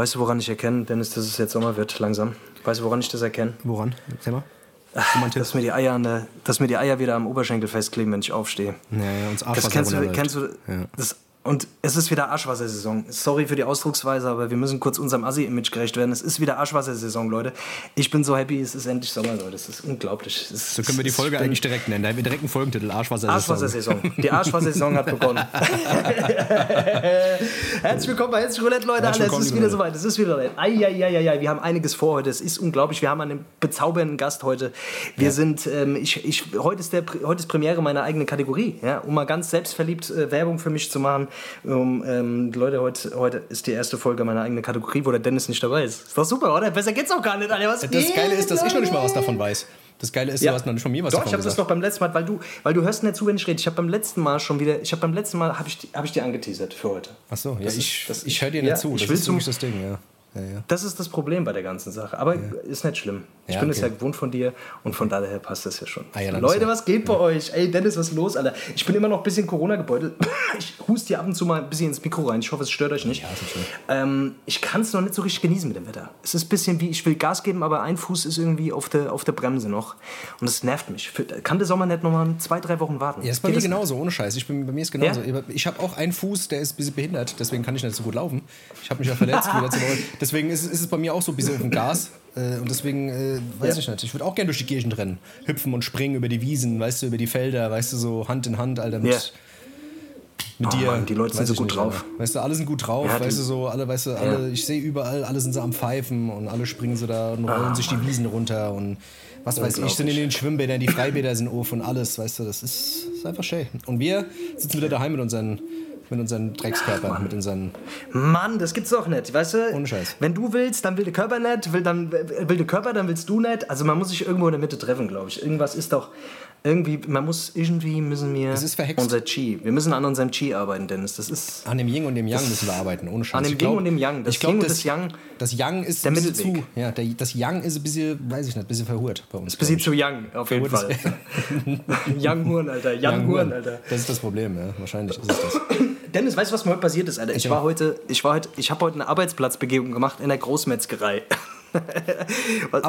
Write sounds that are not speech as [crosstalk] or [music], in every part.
Weißt du, woran ich erkenne, Dennis, dass es jetzt Sommer wird, langsam? Weißt du, woran ich das erkenne? Woran? Erzähl mal. Dass mir, die Eier an der, dass mir die Eier wieder am Oberschenkel festkleben, wenn ich aufstehe. Ja, ja, uns Das kennst du, kennst du Ja. das, und es ist wieder Arschwassersaison. Sorry für die Ausdrucksweise, aber wir müssen kurz unserem Assi-Image gerecht werden. Es ist wieder Arschwassersaison, Leute. Ich bin so happy, es ist endlich Sommer, Leute. Es ist unglaublich. Es So können wir die Folge eigentlich direkt nennen. Da haben wir direkt einen Folgentitel. Arschwasser. Arschwassersaison. Die Arschwassersaison hat begonnen. [laughs] Herzlich willkommen bei Herzlich Roulette, Leute. Herzlich. Es ist wieder soweit. Es ist wieder soweit. Eieieiei. Wir haben einiges vor heute. Es ist unglaublich. Wir haben einen bezaubernden Gast heute. Wir sind, ähm, ich, ich, heute, ist der, heute ist Premiere meiner eigenen Kategorie. Ja, um mal ganz selbstverliebt äh, Werbung für mich zu machen. Um, ähm, Leute, heute, heute ist die erste Folge meiner eigenen Kategorie, wo der Dennis nicht dabei ist. Ist doch super, oder? Besser geht's auch gar nicht, Alter. Was Das geht, Geile ist, dass ich noch nicht mal was davon weiß. Das Geile ist, Ja. du hast noch nicht von mir was Doch, davon ich habe das doch beim letzten Mal, weil du, weil du hörst nicht zu, wenn ich rede. Ich habe beim letzten Mal schon wieder, ich habe beim letzten Mal habe ich, hab ich dir angeteasert für heute. Ach so, ja, Das ist- ich, das- ich höre dir nicht ja, zu. ich Das will ist zum- das Ding, ja. ja, ja. Das ist das Problem bei der ganzen Sache. Aber ist nicht schlimm. Ich Ja, bin es okay. ja gewohnt von dir und von daher passt das ja schon. Ah, ja, Leute, ja- was geht bei euch? Ey, Dennis, was ist los, Alter? Ich bin immer noch ein bisschen Corona gebeutelt. [laughs] Ich huste hier ab und zu mal ein bisschen ins Mikro rein. Ich hoffe, es stört euch nicht. schlimm. ähm, ich kann es noch nicht so richtig genießen mit dem Wetter. Es ist ein bisschen wie, ich will Gas geben, aber ein Fuß ist irgendwie auf der, auf der Bremse noch. Und das nervt mich. Für- Kann der Sommer nicht noch mal zwei, drei Wochen warten? Ja, ist bei Geht mir das nicht? genauso, ohne Scheiß. Ich bin, bei mir ist genauso. Ja? Ich habe auch einen Fuß, der ist ein bisschen behindert, deswegen kann ich nicht so gut laufen. Ich habe mich ja verletzt. [laughs] deswegen ist, ist es bei mir auch so ein bisschen auf dem Gas. Äh, und deswegen äh, weiß Ja. ich nicht. Ich würde auch gerne durch die Gegend rennen. Hüpfen und springen über die Wiesen, weißt du, über die Felder, weißt du, so Hand in Hand, Alter, mit, Ja. mit Oh dir. Mann, die Leute sind so gut nicht, drauf. Alter. Weißt du, alle sind gut drauf, Ja, weißt du, so, alle, weißt du, alle, ich sehe überall, alle sind so am Pfeifen und alle springen so da und rollen sich die Wiesen runter und was weiß ich, sind in den Schwimmbädern, die Freibäder sind auf und alles, weißt du, das ist, ist einfach schön. Und wir sitzen wieder daheim mit unseren, mit unseren Dreckskörpern, mit unseren, Mann, das gibt's doch nicht, weißt du? Ohne Scheiß. Wenn du willst, dann will der Körper nicht, will, dann, will der Körper, dann willst du nicht. Also man muss sich irgendwo in der Mitte treffen, glaube ich. Irgendwas ist doch, irgendwie, man muss, irgendwie müssen wir unser Chi, wir müssen an unserem Chi arbeiten, Dennis. Das ist, an dem Yin und dem Yang müssen wir arbeiten, ohne Scheiß. An dem Ich glaub- Yin und dem Yang. Das ich glaub, Yin und das, das Yang- Das Yang ist der ein bisschen zu, Mittelweg. ja, der, das Yang ist ein bisschen, weiß ich nicht, ein bisschen verhurt bei uns. bisschen glaub zu young, auf jeden Fall. [laughs] young Huren, Alter. Yang Huren. Alter. Das ist das Problem, ja, wahrscheinlich ist es das. Dennis, weißt du, was mir heute passiert ist, Alter? Ich war heute, ich war heute, ich habe heute eine Arbeitsplatzbegehung gemacht in der Großmetzgerei. [laughs]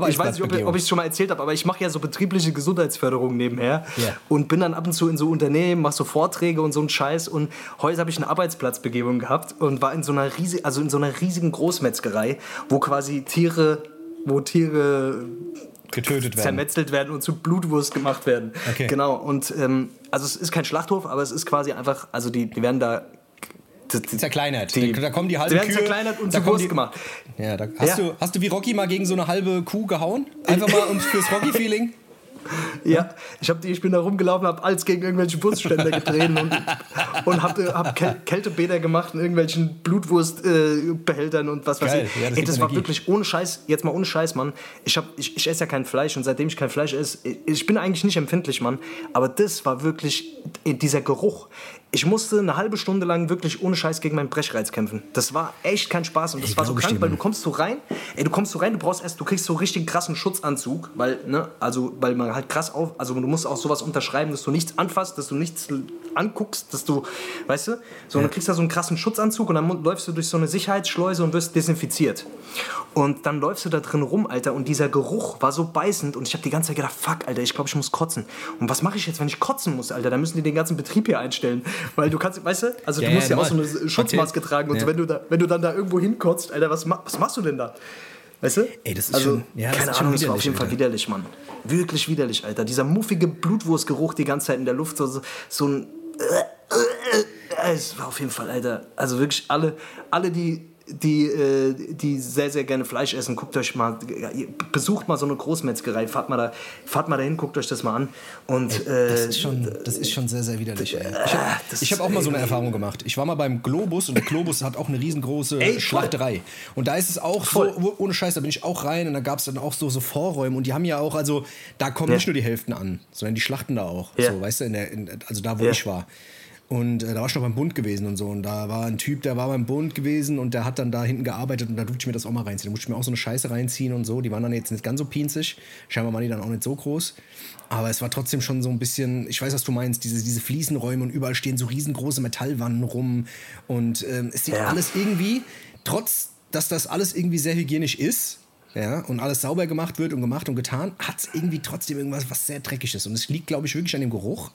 ich weiß nicht, ob, ich es schon mal erzählt habe, aber ich mache ja so betriebliche Gesundheitsförderung nebenher Ja. und bin dann ab und zu in so Unternehmen, mache so Vorträge und so einen Scheiß. Und heute habe ich eine Arbeitsplatzbegehung gehabt und war in so einer riesigen, also in so einer riesigen Großmetzgerei, wo quasi Tiere, wo Tiere Getötet werden. zermetzelt werden und zu Blutwurst gemacht werden. Okay. Genau. Und ähm, also es ist kein Schlachthof, aber es ist quasi einfach, also die, die werden da. Zerkleinert. Die- da, da kommen die halben die werden Kühe. zerkleinert und zu Wurst die, gemacht. Ja, da, hast, Ja. Du, hast du wie Rocky mal gegen so eine halbe Kuh gehauen? Einfach mal um, fürs Rocky-Feeling? [laughs] Ja, ich, hab die, ich bin da rumgelaufen, habe alles gegen irgendwelche Wurstständer getreten und, und habe hab Käl Kältebäder gemacht in irgendwelchen Blutwurstbehältern äh, und was weiß Geil. ich. Ja, das Ey, das war Energie. wirklich ohne Scheiß, jetzt mal ohne Scheiß, Mann. Ich, hab, ich, ich esse ja kein Fleisch und seitdem ich kein Fleisch esse, ich bin eigentlich nicht empfindlich, Mann. Aber das war wirklich dieser Geruch. Ich musste eine halbe Stunde lang wirklich ohne Scheiß gegen meinen Brechreiz kämpfen. Das war echt kein Spaß und das Ey, war so ich krank, weil du kommst so rein, ey, du kommst so rein, du brauchst erst, du kriegst so richtig krassen Schutzanzug, weil, ne, also, weil man halt krass auf, also du musst auch sowas unterschreiben, dass du nichts anfasst, dass du nichts anguckst, dass du, weißt du, so, und dann kriegst du da so einen krassen Schutzanzug und dann läufst du durch so eine Sicherheitsschleuse und wirst desinfiziert. Und dann läufst du da drin rum, Alter, und dieser Geruch war so beißend und ich habe die ganze Zeit gedacht, fuck, Alter, ich glaube, ich muss kotzen. Und was mache ich jetzt, wenn ich kotzen muss, Alter? Da müssen die den ganzen Betrieb hier einstellen, weil du kannst, weißt du, also Ja, du musst ja ja, auch so eine. Schutzmaske tragen und Ja. so, wenn du da, wenn du dann da irgendwo hinkotzt, Alter, was, ma was machst du denn da? Weißt du? Ey, das ist also, schon- ja, keine Ahnung, das war auf jeden Fall widerlich, Mann. Wirklich widerlich, Alter. Dieser muffige Blutwurstgeruch die ganze Zeit in der Luft, so, so, so ein. Es war auf jeden Fall, Alter. Also wirklich alle, alle die, die, äh, die sehr, sehr gerne Fleisch essen, guckt euch mal, besucht mal so eine Großmetzgerei, fahrt mal, da, fahrt mal dahin, guckt euch das mal an. Und, äh, Das ist schon, das ist schon sehr, sehr widerlich. Ey. Ich habe ich hab auch mal so eine ey. Erfahrung gemacht. Ich war mal beim Globus und der Globus hat auch eine riesengroße Ey. Schlachterei. Und da ist es auch Voll. so, ohne Scheiß, da bin ich auch rein und da gab es dann auch so, so Vorräume und die haben ja auch, also da kommen Ja. nicht nur die Hälften an, sondern die schlachten da auch. Ja. So, weißt du, in der, in, also da, wo Ja. ich war. Und äh, da war ich noch beim Bund gewesen und so. Und da war ein Typ, der war beim Bund gewesen und der hat dann da hinten gearbeitet und da durfte ich mir das auch mal reinziehen. Da musste ich mir auch so eine Scheiße reinziehen und so. Die waren dann jetzt nicht ganz so pinzig. Scheinbar waren die dann auch nicht so groß. Aber es war trotzdem schon so ein bisschen, ich weiß, was du meinst, diese, diese Fliesenräume und überall stehen so riesengroße Metallwannen rum. Und ähm, es sieht Ja. alles irgendwie, trotz dass das alles irgendwie sehr hygienisch ist, ja, und alles sauber gemacht wird und gemacht und getan, hat es irgendwie trotzdem irgendwas, was sehr dreckig ist. Und es liegt, glaube ich, wirklich an dem Geruch.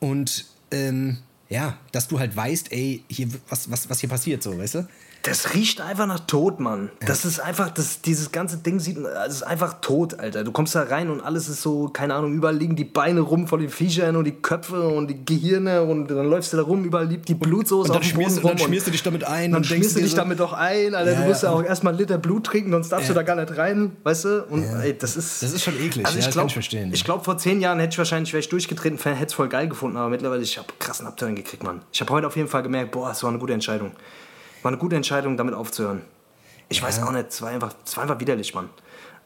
Und ähm, ja, dass du halt weißt, ey, hier, was, was, was hier passiert, so, weißt du? Das riecht einfach nach Tod, Mann. Das ist einfach, das, dieses ganze Ding sieht, es ist einfach tot, Alter. Du kommst da rein und alles ist so, keine Ahnung, überall liegen die Beine rum von den Viechern und die Köpfe und die Gehirne und dann läufst du da rum, überall liegt die Blutsoße und dann, schmierst, rum. Dann schmierst du dich damit ein. Dann schmierst du dich so damit doch ein, Alter. Ja, du musst ja, auch erstmal einen Liter Blut trinken, sonst darfst ja. du da gar nicht rein, weißt du? Und ja. ey, das ist... Das ist schon eklig, also ich ja, glaub, kann ich verstehen. Ich glaube, vor zehn Jahren hätte ich wahrscheinlich, wäre ich durchgetreten, hätte es voll geil gefunden, aber mittlerweile, ich habe krassen Abturn gekriegt, Mann. Ich habe heute auf jeden Fall gemerkt, boah, das war eine gute Entscheidung. War eine gute Entscheidung, damit aufzuhören. Ich ja. weiß auch nicht, es war, einfach, es war einfach widerlich, Mann.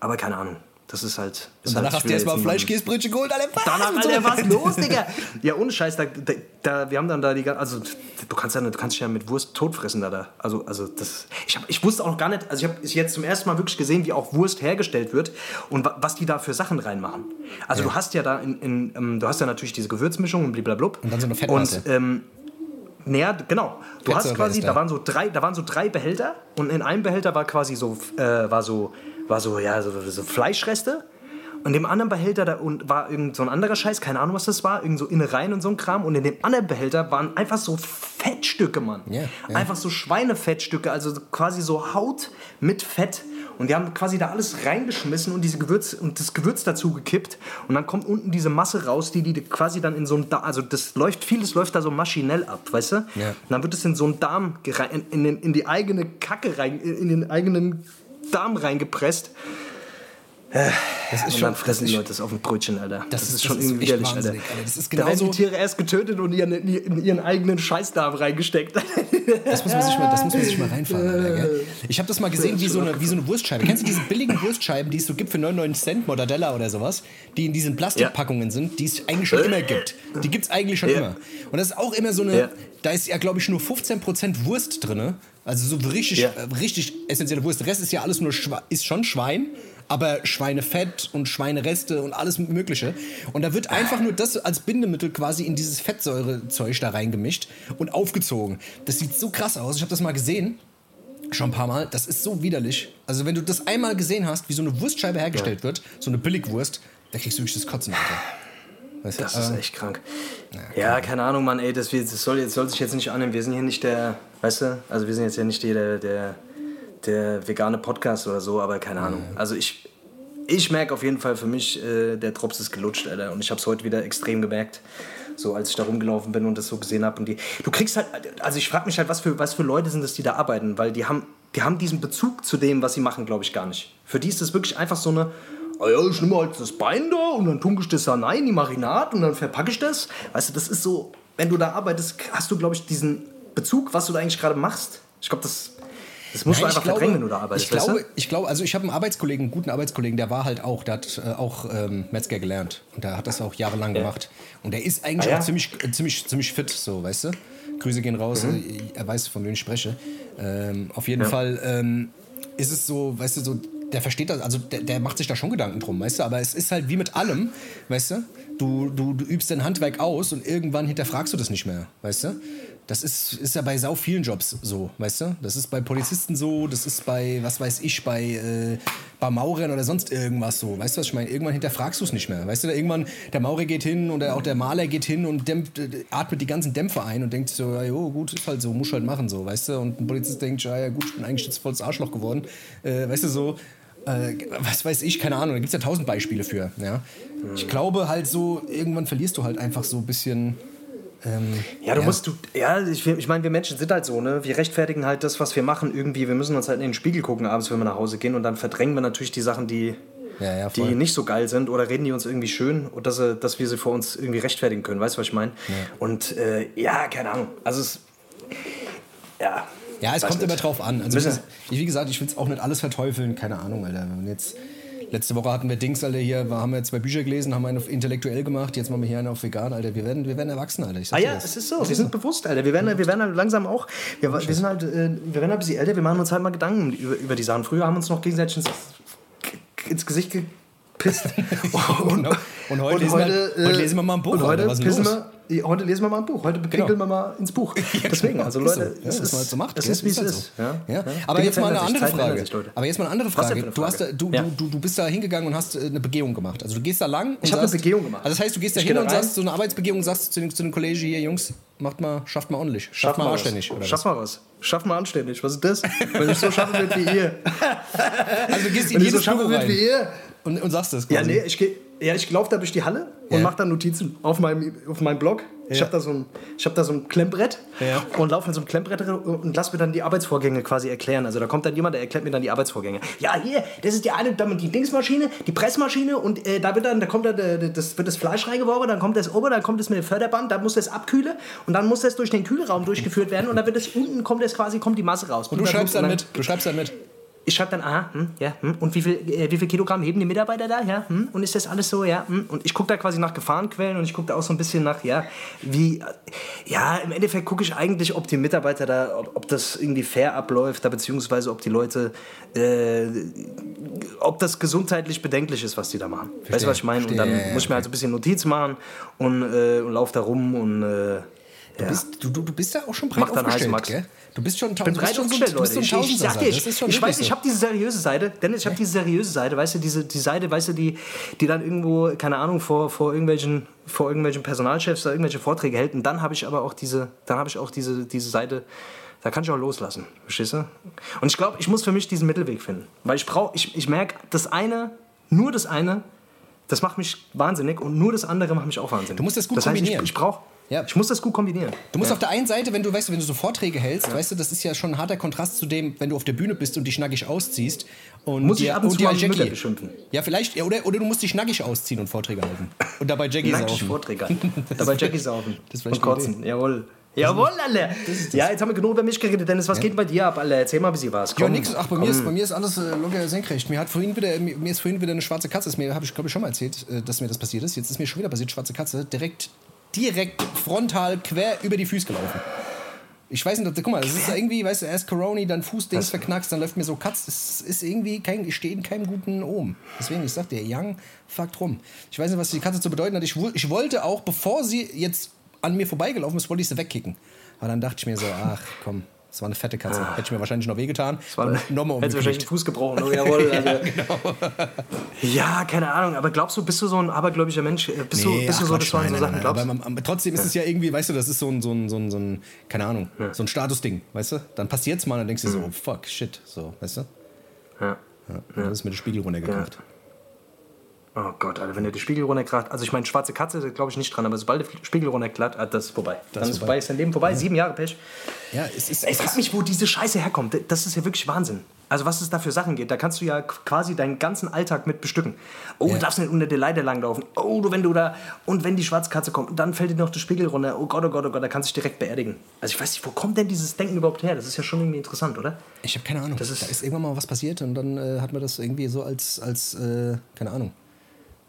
Aber keine Ahnung. Das ist halt. Und danach halt habt ihr erstmal Fleischkäsebrötchen geholt, Alter. Was? Danach, Alter, was los, [laughs] Digga? Ja, ohne Scheiß, da, da, da, wir haben dann da die Also, du kannst ja, du kannst ja mit Wurst totfressen da. da. Also, also das. Ich, hab, ich wusste auch gar nicht. Also, ich habe jetzt zum ersten Mal wirklich gesehen, wie auch Wurst hergestellt wird und was die da für Sachen reinmachen. Also, ja. du hast ja da in. in ähm, du hast ja natürlich diese Gewürzmischung und blablabla. Und dann so eine Fettmasse. Und, ähm, Näher, genau. Du hast quasi, da. waren so drei, da waren so drei Behälter und in einem Behälter war quasi so, äh, war so, war so, ja, so, so Fleischreste. Und im anderen Behälter da und war irgend so ein anderer Scheiß, keine Ahnung, was das war, irgend so Innereien und so ein Kram. Und in dem anderen Behälter waren einfach so Fettstücke, Mann. Yeah, yeah. Einfach so Schweinefettstücke, also quasi so Haut mit Fett. Und die haben quasi da alles reingeschmissen und diese Gewürz und das Gewürz dazu gekippt. Und dann kommt unten diese Masse raus, die die quasi dann in so einem Darm, also das läuft, vieles läuft da so maschinell ab, weißt du? Ja. Und dann wird es in so einen Darm, in, in, in die eigene Kacke rein, in den eigenen Darm reingepresst. Das ist und schon, dann fressen die Leute das auf ein Brötchen, Alter. Das, das ist, schon irgendwie widerlich, Alter. Alter. Das ist genauso. Da werden die Tiere erst getötet und ihren, in ihren eigenen Scheißdarm reingesteckt. Das muss man sich mal, das muss man sich mal reinfahren, Alter, gell? Ich habe das mal gesehen wie so, eine, wie so eine Wurstscheibe. Kennst du diese billigen Wurstscheiben, die es so gibt für 99 Cent, Mortadella oder sowas? Die in diesen Plastikpackungen sind, die es eigentlich schon immer gibt. Die gibt es eigentlich schon ja. immer. Und das ist auch immer so eine, ja. da ist ja, glaube ich, nur 15% Wurst drin. Also so richtig, ja. richtig essentielle Wurst. Der Rest ist ja alles nur, ist schon Schwein aber Schweinefett und Schweinereste und alles Mögliche. Und da wird einfach nur das als Bindemittel quasi in dieses Fettsäurezeug da reingemischt und aufgezogen. Das sieht so krass aus. Ich habe das mal gesehen. Schon ein paar Mal. Das ist so widerlich. Also, wenn du das einmal gesehen hast, wie so eine Wurstscheibe hergestellt wird, so eine Billigwurst, da kriegst du wirklich das Kotzen, Alter. Weißt das ist echt krank. Ja, ja, keine Ahnung, Mann, ey, das, das, soll, das soll sich jetzt nicht annehmen. Wir sind hier nicht der, weißt du, also wir sind jetzt ja nicht der, der der vegane Podcast oder so, aber keine Ahnung. Also ich, ich merke auf jeden Fall für mich, äh, der Drops ist gelutscht, Alter. Und ich habe es heute wieder extrem gemerkt. So, als ich da rumgelaufen bin und das so gesehen habe. Und die, du kriegst halt, also ich frage mich halt, was für, was für Leute sind das, die da arbeiten, weil die haben, die haben diesen Bezug zu dem, was sie machen, glaube ich, gar nicht. Für die ist das wirklich einfach so eine, oh ja, ich nehme halt das Bein da und dann tunke ich das da rein, die Marinat und dann verpacke ich das. Weißt du, das ist so, wenn du da arbeitest, hast du, glaube ich, diesen Bezug, was du da eigentlich gerade machst. Ich glaube, das das musst Nein, du einfach glaube, verdrängen, wenn du da arbeitest. Ich glaube, ich glaube, also ich habe einen Arbeitskollegen, einen guten Arbeitskollegen, der war halt auch, der hat äh, auch ähm, Metzger gelernt und der hat das auch jahrelang ja. gemacht. Und der ist eigentlich ah, ja? auch ziemlich, äh, ziemlich, ziemlich fit, so, weißt du? Grüße gehen raus, mhm. er weiß, von wem ich spreche. Ähm, auf jeden ja. Fall ähm, ist es so, weißt du, so, der versteht das, also der, der, macht sich da schon Gedanken drum, weißt du, aber es ist halt wie mit allem, weißt du, du, du, du übst dein Handwerk aus und irgendwann hinterfragst du das nicht mehr, weißt du. Das ist, ist ja bei sau vielen Jobs so, weißt du? Das ist bei Polizisten so, das ist bei, was weiß ich, bei, äh, bei Maurern oder sonst irgendwas so. Weißt du, was ich meine? Irgendwann hinterfragst du es nicht mehr. Weißt du, irgendwann, der Maurer geht hin oder auch der Maler geht hin und dämpft, äh, atmet die ganzen Dämpfer ein und denkt so, ja, jo, gut, ist halt so, muss halt machen so, weißt du? Und ein Polizist denkt, ja, ja gut, ich bin eigentlich jetzt volles Arschloch geworden. Äh, weißt du, so, äh, was weiß ich, keine Ahnung, da gibt es ja tausend Beispiele für. Ja? Ich glaube halt so, irgendwann verlierst du halt einfach so ein bisschen ähm, ja, du ja. musst, du, ja, ich, ich meine, wir Menschen sind halt so, ne? Wir rechtfertigen halt das, was wir machen, irgendwie. Wir müssen uns halt in den Spiegel gucken abends, wenn wir nach Hause gehen und dann verdrängen wir natürlich die Sachen, die, ja, ja, die nicht so geil sind oder reden die uns irgendwie schön und dass, dass wir sie vor uns irgendwie rechtfertigen können. Weißt du, was ich meine? Und äh, ja, keine Ahnung. Also es. Ja. Ja, es kommt nicht. immer drauf an. Also, wie, wie gesagt, ich will es auch nicht alles verteufeln, keine Ahnung, Alter. Wenn jetzt Letzte Woche hatten wir Dings, Alter, hier haben wir zwei Bücher gelesen, haben einen auf intellektuell gemacht, jetzt machen wir hier einen auf vegan, Alter. Wir werden, wir werden erwachsen, Alter. ah ja, es ist so, wir sind so. bewusst, Alter. Wir werden, wir werden halt langsam auch, wir, wir sind halt, äh, wir werden halt ein bisschen älter, wir machen uns halt mal Gedanken über, über die Sachen. Früher haben wir uns noch gegenseitig ins, ins Gesicht ge pisst. Und, [laughs] Genau. Und heute lesen wir- äh, heute lesen wir mal ein Buch, Und heute, Alter. Was pissen los? wir, heute lesen wir mal ein Buch. Heute pinkeln wir mal ins Buch. [laughs] Deswegen, also so. Leute, ja, was ist, halt so macht. gell? ist, wie es ist. so. Ja, Ja. ja. Aber jetzt mal eine andere Frage. Aber jetzt mal eine andere Frage. Du, hast, du, Ja. du, du, bist da hingegangen und hast äh, eine Begehung gemacht. Also du gehst da lang und Ich hab eine Begehung gemacht. Also das heißt, du gehst da hin und sagst so eine Arbeitsbegehung und sagst zu den, zu den Kollegen hier, Jungs, macht mal, schafft mal ordentlich. Schafft Schaff mal mal anständig. was. Oder Schaff was? mal was. Schaff mal anständig. Was ist das? Wenn ich so schaffen will wie ihr. [laughs] Also du gehst in Wenn ich so jedes schaffen rein wie ihr. und, und sagst das Ja, quasi. nee, ich, geh, ja, ich laufe da durch die Halle und Ja. mache dann Notizen auf meinem, auf meinem Blog. Ich Ja. habe da, so ein- ich hab da so ein Klemmbrett Ja. und laufe mit so einem Klemmbrett drin und lass mir dann die Arbeitsvorgänge quasi erklären. Also da kommt dann jemand, der erklärt mir dann die Arbeitsvorgänge. Ja, hier, das ist die eine, die Dingsmaschine, die Pressmaschine und äh, da wird dann, da kommt dann, äh, das, wird das Fleisch reingeworfen, dann kommt das ober, dann kommt es mit dem Förderband, dann muss das abkühlen und dann muss das durch den Kühlraum durchgeführt werden und dann wird es unten kommt das quasi, kommt die Masse raus. Und du schreibst dann mit. Du schreibst dann mit. Ich schreibe dann, aha, hm, ja, hm, und wie viel, äh, wie viel Kilogramm heben die Mitarbeiter da, ja, hm, und ist das alles so, ja, hm, und ich gucke da quasi nach Gefahrenquellen und ich gucke da auch so ein bisschen nach, ja, wie, äh, ja, im Endeffekt gucke ich eigentlich, ob die Mitarbeiter da, ob, ob das irgendwie fair abläuft, da beziehungsweise ob die Leute, äh, ob das gesundheitlich bedenklich ist, was die da machen. weißt du, was ich meine? Und verstehe, dann ja, ja, muss ich mir halt so ein bisschen Notiz machen und, äh, und laufe da rum und, äh, Du, bist, du, du, bist ja auch schon breit Mach dann aufgestellt, heißen Max. gell? Du bist schon, bin du bist so, Leute. ein Ich, ich, ich, ich so. habe diese seriöse Seite, Dennis, ich habe diese seriöse Seite, weißt du, diese die Seite, weißt du, die, die dann irgendwo, keine Ahnung, vor, vor irgendwelchen, vor irgendwelchen Personalchefs da irgendwelche Vorträge hält. Und dann habe ich aber auch diese, dann habe ich auch diese, diese Seite, da kann ich auch loslassen, verstehst du? Und ich glaube, ich muss für mich diesen Mittelweg finden, weil ich brauche, ich, ich merke, das eine, nur das eine, das macht mich wahnsinnig und nur das andere macht mich auch wahnsinnig. Du musst das gut das heißt, kombinieren. Ich, ich brauche, Ja. ich muss das gut kombinieren. Du musst ja. auf der einen Seite, wenn du weißt, wenn du so Vorträge hältst, weißt du, das ist ja schon ein harter Kontrast zu dem, wenn du auf der Bühne bist und dich nackig ausziehst und Muss ich dir, ab und zu dir mal Mütter Jackie. beschimpfen. Ja, vielleicht, ja, oder, oder du musst dich nackig ausziehen und Vorträge halten und dabei Jackie Nackig saufen. Vorträger. [laughs] Dabei Jackie saufen. Das ist und kotzen. Jawohl. Jawohl, Alter. Ja, jetzt haben wir genug über mich geredet. Dennis, was geht bei dir ab, Alter? Erzähl mal ein bisschen was. Ja, Komm, nix. Ach, bei mir, ist, bei mir ist alles äh, locker senkrecht. Mir, hat vorhin wieder, mir, mir ist vorhin wieder eine schwarze Katze, mir habe ich glaube ich schon mal erzählt, äh, dass mir das passiert ist. Jetzt ist mir schon wieder passiert, schwarze Katze, direkt, direkt frontal quer über die Füße gelaufen. Ich weiß nicht, ob, guck mal, das ist irgendwie, weißt du, erst Coroni, dann Fußdings verknackst, dann läuft mir so Katz. Es ist irgendwie kein, ich stehe in keinem guten Ohm. Deswegen, ich sag dir, Young fuckt rum. Ich weiß nicht, was die Katze zu bedeuten hat. Ich, ich wollte auch, bevor sie jetzt an mir vorbeigelaufen ist, wollte ich sie wegkicken. Aber dann dachte ich mir so, ach komm, das war eine fette Katze. Hätte ich mir wahrscheinlich noch wehgetan. Nochmal hättest du wahrscheinlich den Fuß gebrochen. Oh, jawohl, [laughs] Alter. ja, keine Ahnung. Aber glaubst du, bist du so ein abergläubischer Mensch? Äh, Bist du, Nee, bist du ach, so, Quatsch, dass du an so Sachen nein, glaubst? Aber, aber trotzdem ist es ja irgendwie, weißt du, das ist so ein, so ein, so ein, so ein keine Ahnung, so ein Statusding, weißt du? Dann passiert's mal und dann denkst du so, oh, fuck, shit, so, weißt du? ja. Ja, dann ist mir der Spiegel runtergekracht. Oh Gott, Alter, wenn der die Spiegel runterkracht. Also ich meine, schwarze Katze, da glaube ich nicht dran, aber sobald der Spiegel runterklatt, ah, das ist vorbei. Dann ist vorbei. ist dein Leben vorbei. Sieben Jahre Pech. Ja, es ist. Ich frag mich, wo diese Scheiße herkommt. Das ist ja wirklich Wahnsinn. Also was es da für Sachen gibt, da kannst du ja quasi deinen ganzen Alltag mit bestücken. Oh, du darfst nicht unter der Leiter langlaufen. Oh, du, wenn du da... Und wenn die Schwarzkatze kommt, dann fällt dir noch der Spiegel runter. Oh Gott, oh Gott, oh Gott, da kannst du dich direkt beerdigen. Also ich weiß nicht, wo kommt denn dieses Denken überhaupt her? Das ist ja schon irgendwie interessant, oder? Ich habe keine Ahnung. Das ist- da ist irgendwann mal was passiert und dann äh, hat man das irgendwie so als, als äh, keine Ahnung,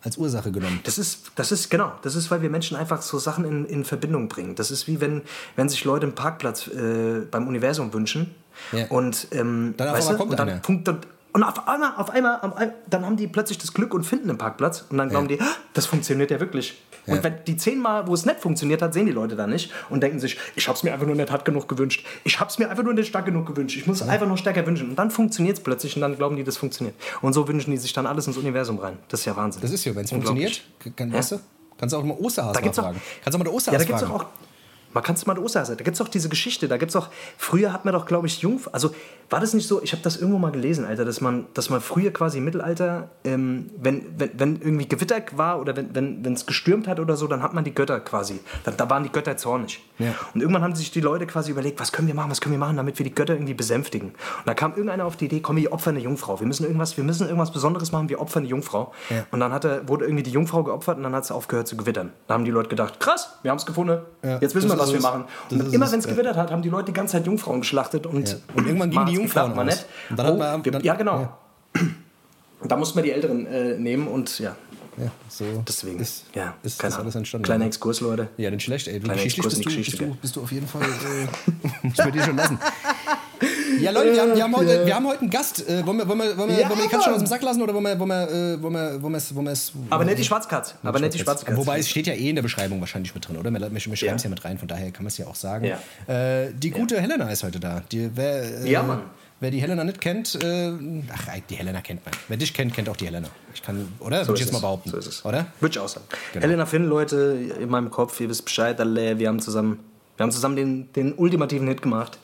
als Ursache genommen. Das ist, das ist, genau, das ist, weil wir Menschen einfach so Sachen in, in Verbindung bringen. Das ist wie wenn, wenn sich Leute einen Parkplatz äh, beim Universum wünschen Ja. und, ähm, Dann weißt du, und dann. Punkt, und, und auf einmal, auf einmal, dann haben die plötzlich das Glück und finden einen Parkplatz und dann glauben die, "Ah, das funktioniert ja wirklich. Und Ja. wenn die zehnmal, wo es nicht funktioniert hat, sehen die Leute da nicht und denken sich, ich habe es mir einfach nur nicht hart genug gewünscht. Ich habe es mir einfach nur nicht stark genug gewünscht. Ich muss es einfach nur stärker wünschen. Und dann funktioniert es plötzlich und dann glauben die, das funktioniert. Und so wünschen die sich dann alles ins Universum rein. Das ist ja Wahnsinn. Das ist ja, wenn es funktioniert, kann, weißt du, kannst du auch mal Osterhase Da mal gibt's auch- fragen. Kannst du auch mal der Ja, Osterhase da gibt es fragen. auch. Man kann es mal der Osterhase. Da gibt es auch diese Geschichte. Da gibt es auch. Früher hat man doch, glaube ich, Jungf. Also war das nicht so? Ich habe das irgendwo mal gelesen, Alter, dass man, dass man früher quasi im Mittelalter, ähm, wenn, wenn, wenn irgendwie Gewitter war oder wenn es wenn, es gestürmt hat oder so, dann hat man die Götter quasi. Da, da waren die Götter zornig. Ja. Und irgendwann haben sich die Leute quasi überlegt, was können wir machen, was können wir machen, damit wir die Götter irgendwie besänftigen. Und da kam irgendeiner auf die Idee, komm, wir opfern eine Jungfrau. Wir müssen irgendwas, wir müssen irgendwas Besonderes machen, wir opfern eine Jungfrau. Ja. Und dann hat er, wurde irgendwie die Jungfrau geopfert und dann hat es aufgehört zu gewittern. Da haben die Leute gedacht, krass, wir haben es gefunden. Ja, Jetzt wissen das wir, was wir machen. Und immer wenn es gewittert hat, haben die Leute die ganze Zeit Jungfrauen geschlachtet. Und. Und irgendwann gingen die Jungfrauen geklappt, mal. Und dann hat Oh, man- die- dann- ja, genau. ja. Und da muss man die Älteren äh, nehmen und ja, Ja, so deswegen. ist, ja, ist keine alles entstanden. Kleiner. Exkurs, Leute. Ja, nicht schlecht, ey. Du, Kleiner Exkurs bist du, die bist, Geschichte, du, bist du auf jeden Fall, [laughs] äh, muss man dir schon lassen. Ja, Leute, wir haben, wir haben, heute, wir haben heute einen Gast. Äh, wollen, wir, wollen, wir, wollen, wir, ja, wollen wir die Katze schon aus dem Sack lassen oder wollen wir, wollen wir, äh, wollen wir, wollen wir, wollen wir es. Aber nicht die Schwarzkatze. Aber nicht die Schwarzkatze. Wobei es steht ja eh in der Beschreibung wahrscheinlich mit drin, oder? Wir, wir, schreiben es ja. ja mit rein, von daher kann man es ja auch sagen. Ja. Äh, die gute. Helena ist heute da. Die, wer, äh, ja, Mann. Wer die Helena nicht kennt, äh, ach, die Helena kennt man. Wer dich kennt, kennt auch die Helena. Ich kann, oder? So Würde ich jetzt mal behaupten. So ist es. Oder? Würde ich auch sagen. Genau. Helena Finn, Leute, in meinem Kopf, ihr wisst Bescheid, alle, wir haben zusammen, wir haben zusammen den, den ultimativen Hit gemacht.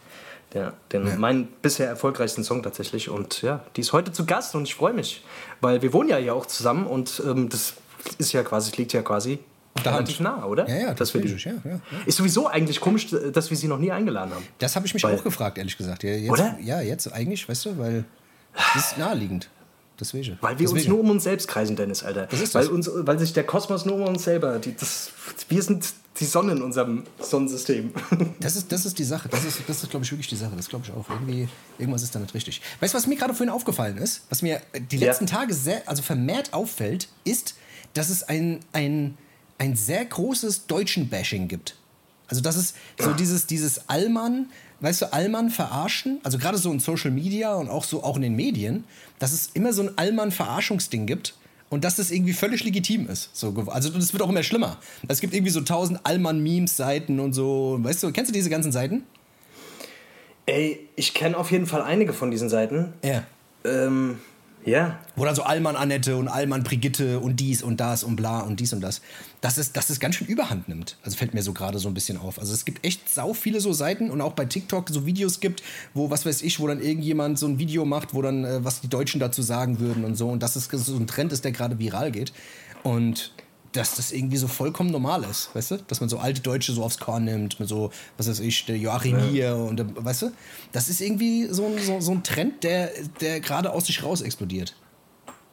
Der, den, ja. meinen bisher erfolgreichsten Song tatsächlich. Und ja, die ist heute zu Gast und ich freue mich. Weil wir wohnen ja hier auch zusammen und ähm, das ist ja quasi, liegt ja quasi relativ nah, oder? Ja, ja, das die, ja, ja, Ist sowieso eigentlich komisch, dass wir sie noch nie eingeladen haben. Das habe ich mich weil, auch gefragt, ehrlich gesagt. Jetzt, oder? Ja, jetzt eigentlich, weißt du, weil das ist naheliegend. Deswegen. Weil wir Deswegen. uns nur um uns selbst kreisen, Dennis, Alter. Das ist das. Weil, uns, weil sich der Kosmos nur um uns selber. Die, das, wir sind die Sonne in unserem Sonnensystem. [laughs] Das ist, das ist die Sache. Das ist, das ist glaube ich, wirklich die Sache. Das glaube ich auch. Irgendwie, irgendwas ist da nicht richtig. Weißt du, was mir gerade vorhin aufgefallen ist? Was mir die letzten ja. Tage sehr, also vermehrt auffällt, ist, dass es ein, ein, ein sehr großes Deutschen-Bashing gibt. Also das ist so dieses, dieses Allmann, weißt du, Allmann verarschen, also gerade so in Social Media und auch so auch in den Medien, dass es immer so ein Allmann-Verarschungsding gibt und dass das irgendwie völlig legitim ist. So, also das wird auch immer schlimmer. Es gibt irgendwie so tausend Allmann-Memes-Seiten und so. Weißt du, kennst du diese ganzen Seiten? Ey, ich kenne auf jeden Fall einige von diesen Seiten. Ja. Ähm, ja. Wo dann so Allmann Annette und Allmann Brigitte und dies und das und bla und dies und das. Dass es, dass es ganz schön überhand nimmt. Also fällt mir so gerade so ein bisschen auf. Also es gibt echt sau viele so Seiten und auch bei TikTok so Videos gibt, wo, was weiß ich, wo dann irgendjemand so ein Video macht, wo dann, äh, was die Deutschen dazu sagen würden und so. Und dass es so ein Trend ist, der gerade viral geht. Und dass das irgendwie so vollkommen normal ist, weißt du? Dass man so alte Deutsche so aufs Korn nimmt, mit so, was weiß ich, der Joachim ja. hier und, der, weißt du? Das ist irgendwie so ein, so, so ein Trend, der, der gerade aus sich raus explodiert.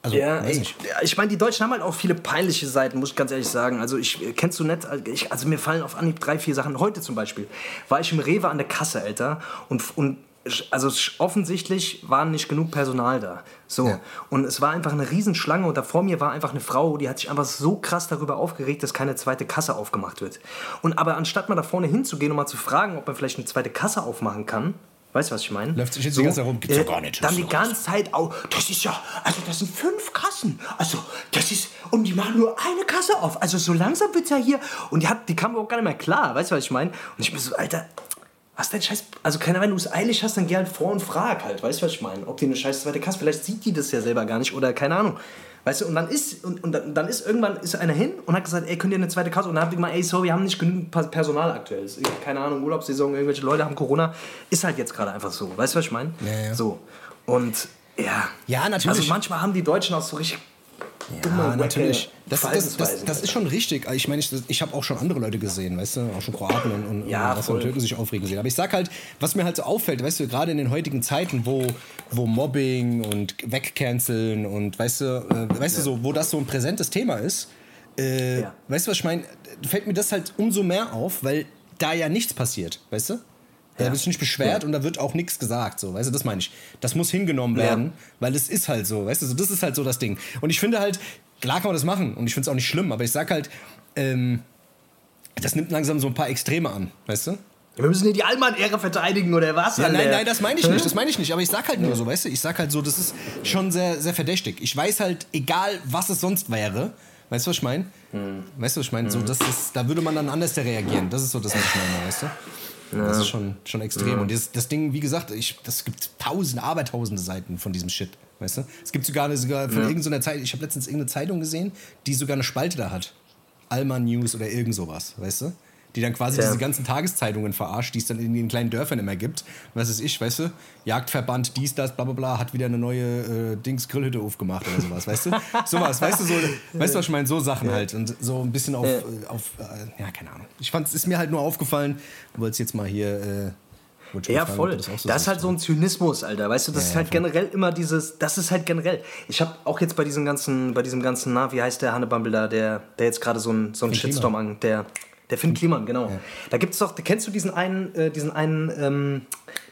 Also, ja, ich, ich meine, die Deutschen haben halt auch viele peinliche Seiten, muss ich ganz ehrlich sagen. Also, ich kennst du nicht, ich, also mir fallen auf Anhieb drei, vier Sachen. Heute zum Beispiel war ich im Rewe an der Kasse, Alter, und, und also offensichtlich war nicht genug Personal da. So. Ja. Und es war einfach eine Riesenschlange und da vor mir war einfach eine Frau, die hat sich einfach so krass darüber aufgeregt, dass keine zweite Kasse aufgemacht wird. Und aber anstatt mal da vorne hinzugehen und mal zu fragen, ob man vielleicht eine zweite Kasse aufmachen kann, Weißt du, was ich meine? Läuft sich jetzt so, die ganze Zeit rum, gibt's äh, doch gar nicht. Dann die ganze Zeit auch, das ist ja, also das sind fünf Kassen. Also, das ist, und die machen nur eine Kasse auf. Also so langsam wird's ja hier. Und die, hat, die kam auch gar nicht mehr klar, weißt du, was ich meine? Und ich bin so, Alter, was denn Scheiß. Also, keine Ahnung, wenn du es eilig hast, dann geh halt vor und frag halt. Weißt du, was ich meine? Ob die eine scheiß zweite Kasse, vielleicht sieht die das ja selber gar nicht oder keine Ahnung. Weißt du, und dann ist, und, und dann ist irgendwann ist einer hin und hat gesagt, ey, könnt ihr eine zweite Kasse? Und dann hab ich gesagt, ey, sorry, wir haben nicht genügend Personal aktuell. Keine Ahnung, Urlaubssaison, irgendwelche Leute haben Corona. Ist halt jetzt gerade einfach so. Weißt du, was ich meine? Ja, ja. So. Und ja. Ja, natürlich. Also manchmal haben die Deutschen auch so richtig ja, natürlich. Das, das, das, das, ist schon richtig. Ich meine, ich, ich habe auch schon andere Leute gesehen, weißt du, auch schon Kroaten und, und, ja, und, und Türken sich aufregen gesehen. Aber ich sag halt, was mir halt so auffällt, weißt du, gerade in den heutigen Zeiten, wo, wo Mobbing und Wegcanceln und weißt du, äh, weißt ja. du so, wo das so ein präsentes Thema ist, äh, ja. weißt du, was ich meine, fällt mir das halt umso mehr auf, weil da ja nichts passiert, weißt du? Da ja. wird sich nicht beschwert ja. und da wird auch nichts gesagt, so, weißt du, das meine ich. Das muss hingenommen werden, ja. weil es ist halt so, weißt du, so, das ist halt so das Ding. Und ich finde halt, klar kann man das machen und ich finde es auch nicht schlimm, aber ich sag halt, ähm, das nimmt langsam so ein paar Extreme an, weißt du? Wir müssen hier die Allmann-Ehre verteidigen oder was? Ja, nein, nein, das meine ich nicht, das meine ich nicht. Aber ich sag halt nur so, weißt du, ich sag halt so, das ist schon sehr, sehr verdächtig. Ich weiß halt, egal was es sonst wäre, weißt du, was ich meine? Hm. Weißt du, was ich meine? Hm. So, das, das, da würde man dann anders reagieren. Das ist so das, was ich meine, weißt du? Ja. Das ist schon, schon extrem. Ja. Und das, das Ding, wie gesagt, ich, das gibt tausende, abertausende Seiten von diesem Shit. Weißt du? Es gibt sogar, eine, sogar von ja. irgendeiner Zeit, ich habe letztens irgendeine Zeitung gesehen, die sogar eine Spalte da hat. Alma News oder irgend sowas, weißt du? Die dann quasi ja. diese ganzen Tageszeitungen verarscht, die es dann in den kleinen Dörfern immer gibt. Was ist ich, weißt du? Jagdverband, dies, das, bla bla bla, hat wieder eine neue äh, Dings Grillhütte aufgemacht oder sowas, weißt du? [laughs] sowas, weißt du, so, weißt du, was ich meine? So Sachen ja. halt und so ein bisschen auf, ja, äh, auf äh, ja keine Ahnung. Ich fand, es ist mir halt nur aufgefallen, wollte es jetzt mal hier... Äh, ja, fragen, voll. Das, so das ist halt so ein Zynismus, Alter. Weißt du, das ja, ist halt ja, generell immer dieses, das ist halt generell. Ich habe auch jetzt bei diesem ganzen, bei diesem ganzen, na, wie heißt der Hannebumble da, der, der jetzt gerade so ein, so ein Shitstorm an, der, der Finn Kliman, genau. Ja. Da gibt es doch, kennst du diesen einen, äh, diesen einen, ähm,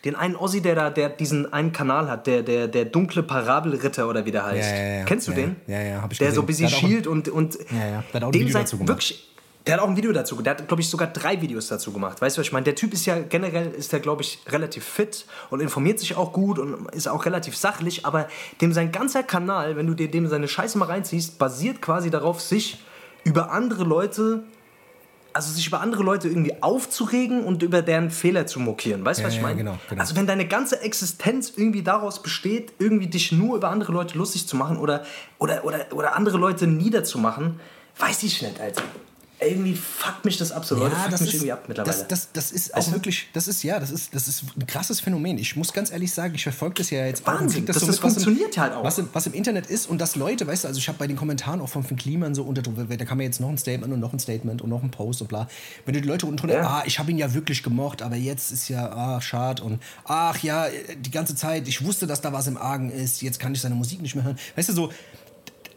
den einen Ossi, der da, der diesen einen Kanal hat, der, der, der dunkle Parabelritter oder wie der heißt. Ja, ja, kennst du den? Ja, ja, hab ich Der gesehen. so ein bisschen schielt und, und ja, ja. Der hat auch ein Video dazu gemacht. wirklich Der hat auch ein Video dazu, der hat, glaube ich, sogar drei Videos dazu gemacht. Weißt du, was ich meine? Der Typ ist ja generell, ist der, glaube ich, relativ fit und informiert sich auch gut und ist auch relativ sachlich, aber dem sein ganzer Kanal, wenn du dir dem seine Scheiße mal reinziehst, basiert quasi darauf, sich über andere Leute also sich über andere Leute irgendwie aufzuregen und über deren Fehler zu mokieren. Weißt du, Ja, was ich ja, meine? genau, genau. Also wenn deine ganze Existenz irgendwie daraus besteht, irgendwie dich nur über andere Leute lustig zu machen oder, oder, oder, oder andere Leute niederzumachen, weiß ich nicht, Alter. Irgendwie fuckt mich das ab, so Leute fuckt mich irgendwie ab mittlerweile. Das, das, das ist auch du? wirklich, das ist ja, das ist, das ist ein krasses Phänomen. Ich muss ganz ehrlich sagen, ich verfolge das ja jetzt auch Wahnsinn, krieg das- das was im- funktioniert ja halt auch. Was im, was im Internet ist und dass Leute, weißt du, also ich habe bei den Kommentaren auch von Finn Kliman so unter, da kam mir jetzt noch ein Statement und noch ein Statement und noch ein Post und bla. Wenn du die Leute unten drunter, Ja. ah, ich habe ihn ja wirklich gemocht, aber jetzt ist ja, ah, schade und ach ja, die ganze Zeit, ich wusste, dass da was im Argen ist, jetzt kann ich seine Musik nicht mehr hören. Weißt du, so,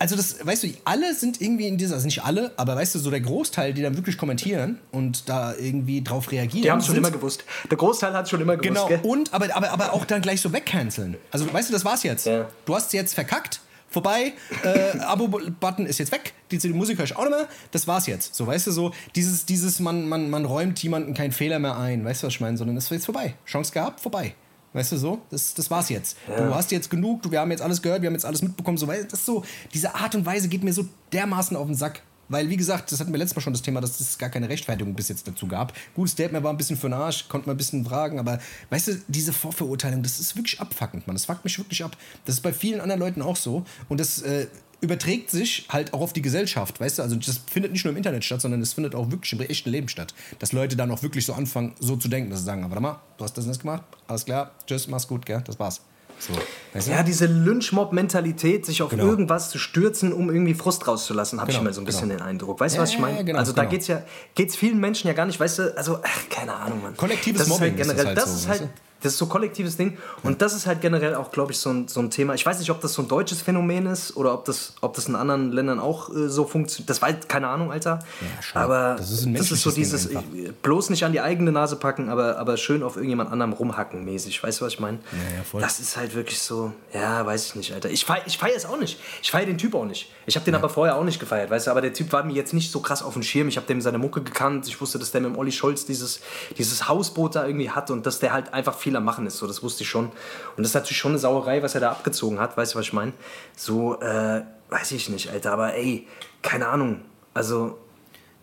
also das, weißt du, alle sind irgendwie in dieser, also nicht alle, aber weißt du, so der Großteil, die dann wirklich kommentieren und da irgendwie drauf reagieren. Die haben es schon immer gewusst. Der Großteil hat es schon immer gewusst, Genau, gell? und aber, aber, aber auch dann gleich so wegcanceln. Also weißt du, das war's jetzt. Ja. Du hast jetzt verkackt, vorbei, äh, [laughs] Abo-Button ist jetzt weg, die, die Musik höre ich auch nicht mehr, das war's jetzt. So, weißt du, so dieses, dieses man, man, man räumt jemanden keinen Fehler mehr ein, weißt du, was ich meine, sondern es ist jetzt vorbei. Chance gehabt, vorbei. Weißt du so? Das, das war's jetzt. Du hast jetzt genug, wir haben jetzt alles gehört, wir haben jetzt alles mitbekommen. So, weil das so, diese Art und Weise geht mir so dermaßen auf den Sack. Weil, wie gesagt, das hatten wir letztes Mal schon das Thema, dass es gar keine Rechtfertigung bis jetzt dazu gab. Gut, Statement war ein bisschen für den Arsch, konnte man ein bisschen fragen, aber weißt du, diese Vorverurteilung, das ist wirklich abfuckend, man. Das fuckt mich wirklich ab. Das ist bei vielen anderen Leuten auch so. Und das äh, überträgt sich halt auch auf die Gesellschaft, weißt du? Also das findet nicht nur im Internet statt, sondern es findet auch wirklich im echten Leben statt. Dass Leute dann auch wirklich so anfangen, so zu denken, dass sie sagen, "Ah, warte mal, du hast das nicht gemacht, alles klar, tschüss, mach's gut, gell, das war's. So, weißt du? Ja, diese Lynchmob-Mentalität, sich auf Genau. irgendwas zu stürzen, um irgendwie Frust rauszulassen, habe ich Genau, immer so ein bisschen genau. den Eindruck. Weißt du, was ich meine? ja, genau, also da genau. geht's ja geht's vielen Menschen ja gar nicht, weißt du, also ach, keine Ahnung, Mann. Kollektives das Mobbing ist ist halt das generell, halt das so, ist weißt halt du? Das ist so kollektives Ding und das ist halt generell auch, glaube ich, so ein, so ein Thema. Ich weiß nicht, ob das so ein deutsches Phänomen ist oder ob das, ob das in anderen Ländern auch äh, so funktioniert. Das weiß keine Ahnung, Alter. Ja, aber Das ist ein das ist so dieses einfach. äh, bloß nicht an die eigene Nase packen, aber, aber schön auf irgendjemand anderem rumhacken mäßig. Weißt du, was ich meine? Ja, ja, voll. Das ist halt wirklich so, ja, weiß ich nicht, Alter. Ich feiere ich feier es auch nicht. Ich feiere den Typ auch nicht. Ich habe den aber vorher auch nicht gefeiert, weißt du, aber der Typ war mir jetzt nicht so krass auf dem Schirm. Ich habe dem seine Mucke gekannt. Ich wusste, dass der mit dem Olli Scholz dieses, dieses Hausboot da irgendwie hat und dass der halt einfach viel am Machen ist. So, das wusste ich schon. Und das ist natürlich schon eine Sauerei, was er da abgezogen hat, weißt du, was ich meine? So, äh, weiß ich nicht, Alter, aber ey, keine Ahnung. Also,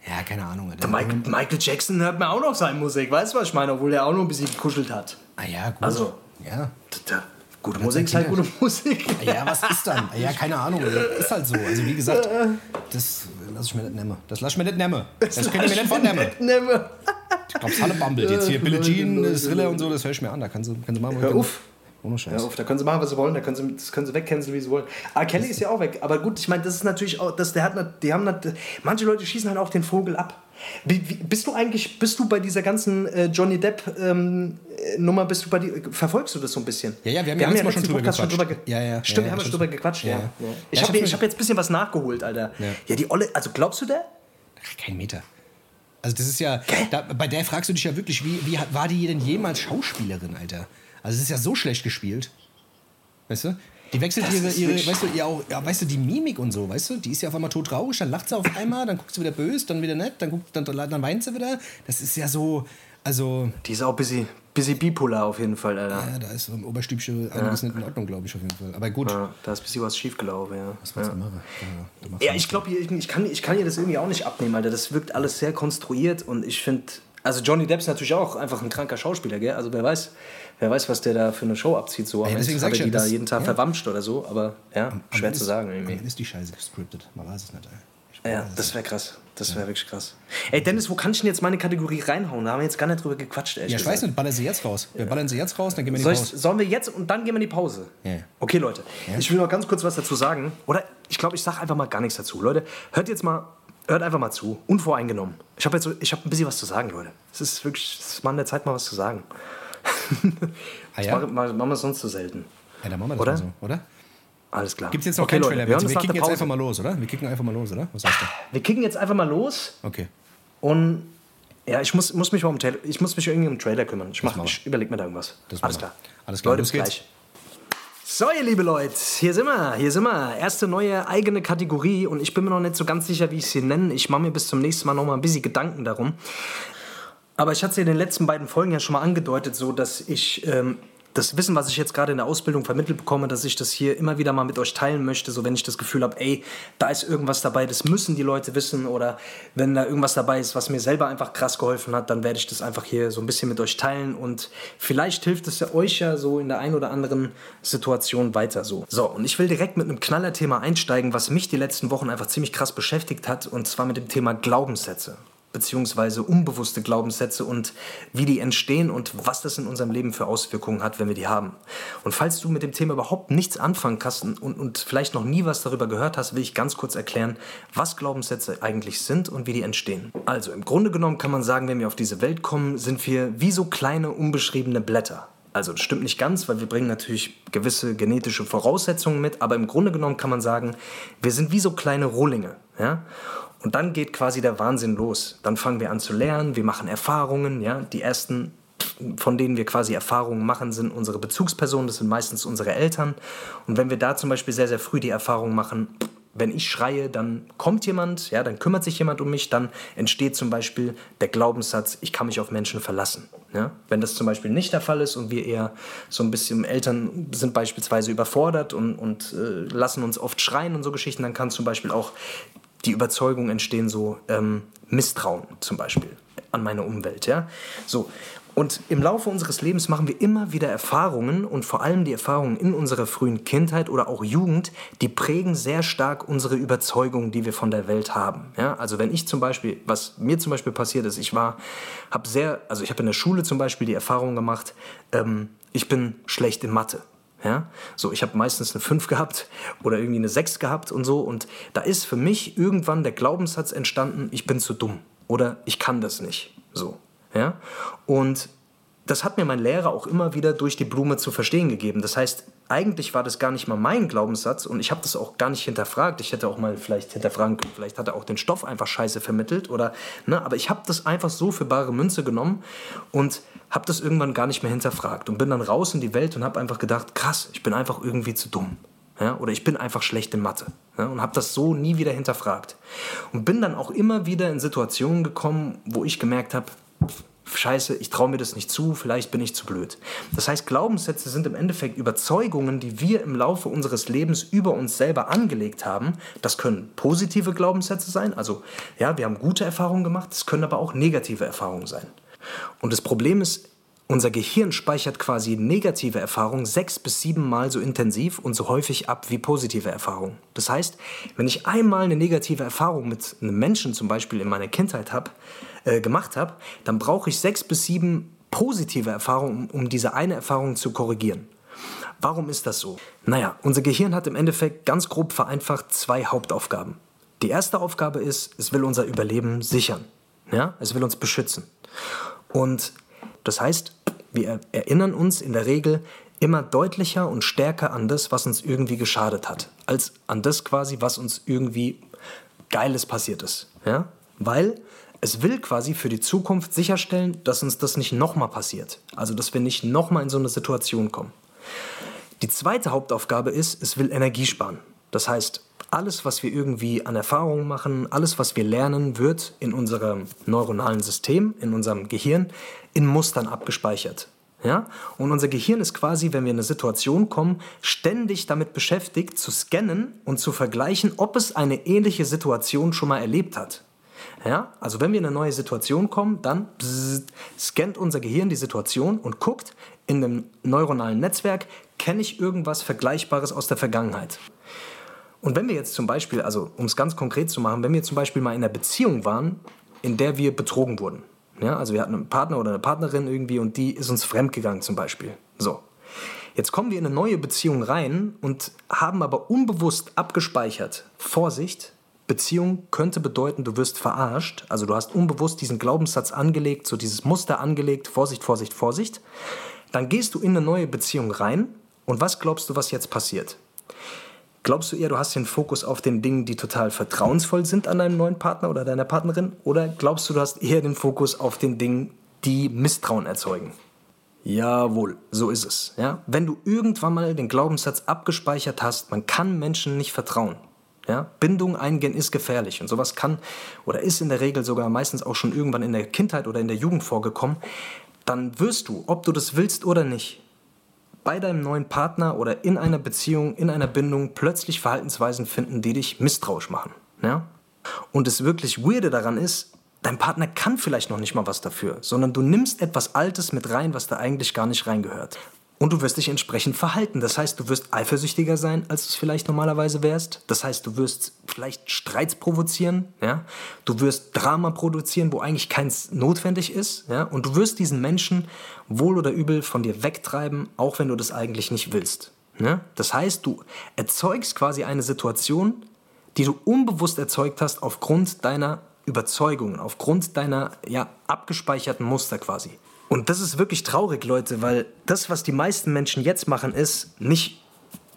Ja, keine Ahnung. Alter. Michael, Michael Jackson hört mir auch noch seine Musik, weißt du, was ich meine? Obwohl er auch noch ein bisschen gekuschelt hat. Ah ja, gut. Also- ja. Da- Gute Musik ist halt gute Musik. Ja, was ist dann? Ja, keine Ahnung. Ist halt so. Also wie gesagt, das lass ich mir nicht nehmen. Das lass ich mir nicht nehmen. Das könnt ihr mir nicht von nehmen. nehmen. Ich glaub's Halle bambelt. Jetzt hier Billie Jean, Thriller und so, das höre ich mir an. Da kannst du, kannst du machen. Hör auf. Ohne Scheiß. auf, da können sie machen, was sie wollen, da können sie, das können sie wegcanceln, wie sie wollen. R. Kelly ist ja auch weg. Aber gut, ich meine, das ist natürlich auch, das, der hat, die haben, manche Leute schießen halt auch den Vogel ab. Wie, wie, bist du eigentlich, bist du bei dieser ganzen äh, Johnny Depp ähm, äh, Nummer, bist du bei die, verfolgst du das so ein bisschen? Ja, ja, wir haben ja letztes Mal schon letzten drüber Podcast gequatscht. ge- Ja, ja, Stimmt, ja, wir ja, haben ja schon drüber gequatscht, ja. Ja, ja. ja. Ich Ja, habe hab jetzt ein bisschen was nachgeholt, Alter. Ja. Ja, die Olle, also glaubst du der? Ach, kein Meter. Also das ist ja, da, bei der fragst du dich ja wirklich, wie, wie war die denn jemals Schauspielerin, Alter? Also es ist ja so schlecht gespielt. Weißt du? Die wechselt Das ihre, ihre weißt du, ja auch, ja, weißt du, die Mimik und so, weißt du? Die ist ja auf einmal todtraurig, dann lacht sie auf einmal, dann guckt sie wieder böse, dann wieder nett, dann, guckt, dann, dann weint sie wieder. Das ist ja so, also, Die ist auch ein bisschen, bisschen bipolar auf jeden Fall, Alter. ja, da ist im Oberstübchen einiges nicht in Ordnung, glaube ich, auf jeden Fall. Aber gut, Ja, da ist ein bisschen was schiefgelaufen, ja. was? Ja, Ja, nichts. ich glaube, ich, ich, kann, ich kann ihr das irgendwie auch nicht abnehmen, Alter. Das wirkt alles sehr konstruiert und ich finde, also Johnny Depp ist natürlich auch einfach ein kranker Schauspieler, gell? Also wer weiß, wer weiß, was der da für eine Show abzieht, so. Ja, am deswegen sag ich ja, die da jeden Tag ja. verwamscht oder so, aber ja, schwer Ist- zu sagen irgendwie. Ist die Scheiße gescriptet, man weiß es nicht, ey. Ja, das wäre krass. Das wäre wirklich krass. Ey, Dennis, wo kann ich denn jetzt meine Kategorie reinhauen? Da haben wir jetzt gar nicht drüber gequatscht, ehrlich Ja, ich gesagt. weiß nicht, ballern sie jetzt raus. Wir ballern sie jetzt raus, dann gehen wir in die Soll ich, Pause. sollen wir jetzt und dann gehen wir in die Pause? Ja. Okay, Leute. Ich will noch ganz kurz was dazu sagen. Oder ich glaube, ich sage einfach mal gar nichts dazu. Leute, hört jetzt mal, hört einfach mal zu. Unvoreingenommen. Ich habe jetzt so, ich habe ein bisschen was zu sagen, Leute. Es ist wirklich, es ist mal an der Zeit, mal was zu sagen. [laughs] Ah, ja? Das machen, machen wir sonst so selten. Ja, dann machen wir das Oder? mal so, oder? Alles klar. Gibt es jetzt noch okay, keinen Leute, Trailer wir, mehr? hören Wir kicken jetzt einfach mal los, oder? Wir kicken einfach mal los, oder? Was sagst du? Wir kicken jetzt einfach mal los Okay. und ja, ich muss, muss mich mal um Trailer, ich muss mich irgendwie um den Trailer kümmern. Ich, mach, ich überleg mir da irgendwas. Das Alles klar. Alles klar, Leute, bis gleich. So, ihr liebe Leute, hier sind wir, hier sind wir. Erste neue eigene Kategorie und ich bin mir noch nicht so ganz sicher, wie ich sie nenne. Ich mache mir bis zum nächsten Mal noch mal ein bisschen Gedanken darum. Aber ich hatte es ja in den letzten beiden Folgen ja schon mal angedeutet, so dass ich ähm, das Wissen, was ich jetzt gerade in der Ausbildung vermittelt bekomme, dass ich das hier immer wieder mal mit euch teilen möchte, so wenn ich das Gefühl habe, ey, da ist irgendwas dabei, das müssen die Leute wissen oder wenn da irgendwas dabei ist, was mir selber einfach krass geholfen hat, dann werde ich das einfach hier so ein bisschen mit euch teilen und vielleicht hilft es ja euch ja so in der einen oder anderen Situation weiter so. So, und ich will direkt mit einem Knallerthema einsteigen, was mich die letzten Wochen einfach ziemlich krass beschäftigt hat und zwar mit dem Thema Glaubenssätze beziehungsweise unbewusste Glaubenssätze und wie die entstehen und was das in unserem Leben für Auswirkungen hat, wenn wir die haben. Und falls du mit dem Thema überhaupt nichts anfangen kannst und, und vielleicht noch nie was darüber gehört hast, will ich ganz kurz erklären, was Glaubenssätze eigentlich sind und wie die entstehen. Also im Grunde genommen kann man sagen, wenn wir auf diese Welt kommen, sind wir wie so kleine unbeschriebene Blätter. Also das stimmt nicht ganz, weil wir bringen natürlich gewisse genetische Voraussetzungen mit, aber im Grunde genommen kann man sagen, wir sind wie so kleine Rohlinge. Ja? Und dann geht quasi der Wahnsinn los. Dann fangen wir an zu lernen, wir machen Erfahrungen. Ja? Die ersten, von denen wir quasi Erfahrungen machen, sind unsere Bezugspersonen, das sind meistens unsere Eltern. Und wenn wir da zum Beispiel sehr, sehr früh die Erfahrung machen, wenn ich schreie, dann kommt jemand, ja, dann kümmert sich jemand um mich, dann entsteht zum Beispiel der Glaubenssatz, ich kann mich auf Menschen verlassen. Ja? Wenn das zum Beispiel nicht der Fall ist und wir eher so ein bisschen, Eltern sind beispielsweise überfordert und, und äh, lassen uns oft schreien und so Geschichten, dann kann zum Beispiel auch die Überzeugung entstehen, so ähm, Misstrauen zum Beispiel an meine Umwelt. Ja? So. Und im Laufe unseres Lebens machen wir immer wieder Erfahrungen und vor allem die Erfahrungen in unserer frühen Kindheit oder auch Jugend, die prägen sehr stark unsere Überzeugungen, die wir von der Welt haben. Ja? Also wenn ich zum Beispiel, was mir zum Beispiel passiert ist, ich war, habe sehr, also ich habe in der Schule zum Beispiel die Erfahrung gemacht, ähm, ich bin schlecht in Mathe. Ja? So, ich habe meistens eine 5 gehabt oder irgendwie eine 6 gehabt und so. Und da ist für mich irgendwann der Glaubenssatz entstanden, ich bin zu dumm oder ich kann das nicht. So. Ja? Und das hat mir mein Lehrer auch immer wieder durch die Blume zu verstehen gegeben. Das heißt, eigentlich war das gar nicht mal mein Glaubenssatz und ich habe das auch gar nicht hinterfragt. Ich hätte auch mal vielleicht hinterfragen können, vielleicht hat er auch den Stoff einfach scheiße vermittelt oder, ne, aber ich habe das einfach so für bare Münze genommen und habe das irgendwann gar nicht mehr hinterfragt und bin dann raus in die Welt und habe einfach gedacht, krass, ich bin einfach irgendwie zu dumm. Ja, oder ich bin einfach schlecht in Mathe ja, und habe das so nie wieder hinterfragt. Und bin dann auch immer wieder in Situationen gekommen, wo ich gemerkt habe, Scheiße, ich traue mir das nicht zu, vielleicht bin ich zu blöd. Das heißt, Glaubenssätze sind im Endeffekt Überzeugungen, die wir im Laufe unseres Lebens über uns selber angelegt haben. Das können positive Glaubenssätze sein, also ja, wir haben gute Erfahrungen gemacht, es können aber auch negative Erfahrungen sein. Und das Problem ist, unser Gehirn speichert quasi negative Erfahrungen sechs bis sieben Mal so intensiv und so häufig ab wie positive Erfahrungen. Das heißt, wenn ich einmal eine negative Erfahrung mit einem Menschen zum Beispiel in meiner Kindheit habe, äh, gemacht habe, dann brauche ich sechs bis sieben positive Erfahrungen, um diese eine Erfahrung zu korrigieren. Warum ist das so? Naja, unser Gehirn hat im Endeffekt ganz grob vereinfacht zwei Hauptaufgaben. Die erste Aufgabe ist, es will unser Überleben sichern. Ja? Es will uns beschützen. Und das heißt, wir erinnern uns in der Regel immer deutlicher und stärker an das, was uns irgendwie geschadet hat, als an das quasi, was uns irgendwie Geiles passiert ist. Ja? Weil es will quasi für die Zukunft sicherstellen, dass uns das nicht nochmal passiert. Also, dass wir nicht nochmal in so eine Situation kommen. Die zweite Hauptaufgabe ist, es will Energie sparen. Das heißt, alles, was wir irgendwie an Erfahrungen machen, alles, was wir lernen, wird in unserem neuronalen System, in unserem Gehirn, in Mustern abgespeichert. Ja? Und unser Gehirn ist quasi, wenn wir in eine Situation kommen, ständig damit beschäftigt, zu scannen und zu vergleichen, ob es eine ähnliche Situation schon mal erlebt hat. Ja? Also wenn wir in eine neue Situation kommen, dann scannt unser Gehirn die Situation und guckt in einem neuronalen Netzwerk, kenne ich irgendwas Vergleichbares aus der Vergangenheit. Und wenn wir jetzt zum Beispiel, also um es ganz konkret zu machen, wenn wir zum Beispiel mal in einer Beziehung waren, in der wir betrogen wurden. Ja, also wir hatten einen Partner oder eine Partnerin irgendwie und die ist uns fremdgegangen zum Beispiel. So. Jetzt kommen wir in eine neue Beziehung rein und haben aber unbewusst abgespeichert, Vorsicht, Beziehung könnte bedeuten, du wirst verarscht. Also du hast unbewusst diesen Glaubenssatz angelegt, so dieses Muster angelegt, Vorsicht, Vorsicht, Vorsicht. Dann gehst du in eine neue Beziehung rein und was glaubst du, was jetzt passiert? Glaubst du eher, du hast den Fokus auf den Dingen, die total vertrauensvoll sind an deinem neuen Partner oder deiner Partnerin? Oder glaubst du, du hast eher den Fokus auf den Dingen, die Misstrauen erzeugen? Jawohl, so ist es. Ja? Wenn du irgendwann mal den Glaubenssatz abgespeichert hast, man kann Menschen nicht vertrauen. Ja? Bindung eingehen ist gefährlich und sowas kann oder ist in der Regel sogar meistens auch schon irgendwann in der Kindheit oder in der Jugend vorgekommen. Dann wirst du, ob du das willst oder nicht, bei deinem neuen Partner oder in einer Beziehung, in einer Bindung plötzlich Verhaltensweisen finden, die dich misstrauisch machen. Ja? Und das wirklich Weirde daran ist, dein Partner kann vielleicht noch nicht mal was dafür, sondern du nimmst etwas Altes mit rein, was da eigentlich gar nicht reingehört. Und du wirst dich entsprechend verhalten. Das heißt, du wirst eifersüchtiger sein, als du es vielleicht normalerweise wärst. Das heißt, du wirst vielleicht Streits provozieren. Ja? Du wirst Drama produzieren, wo eigentlich keins notwendig ist. Ja? Und du wirst diesen Menschen wohl oder übel von dir wegtreiben, auch wenn du das eigentlich nicht willst. Ja? Das heißt, du erzeugst quasi eine Situation, die du unbewusst erzeugt hast aufgrund deiner Überzeugungen, aufgrund deiner ja, abgespeicherten Muster quasi. Und das ist wirklich traurig, Leute, weil das, was die meisten Menschen jetzt machen, ist nicht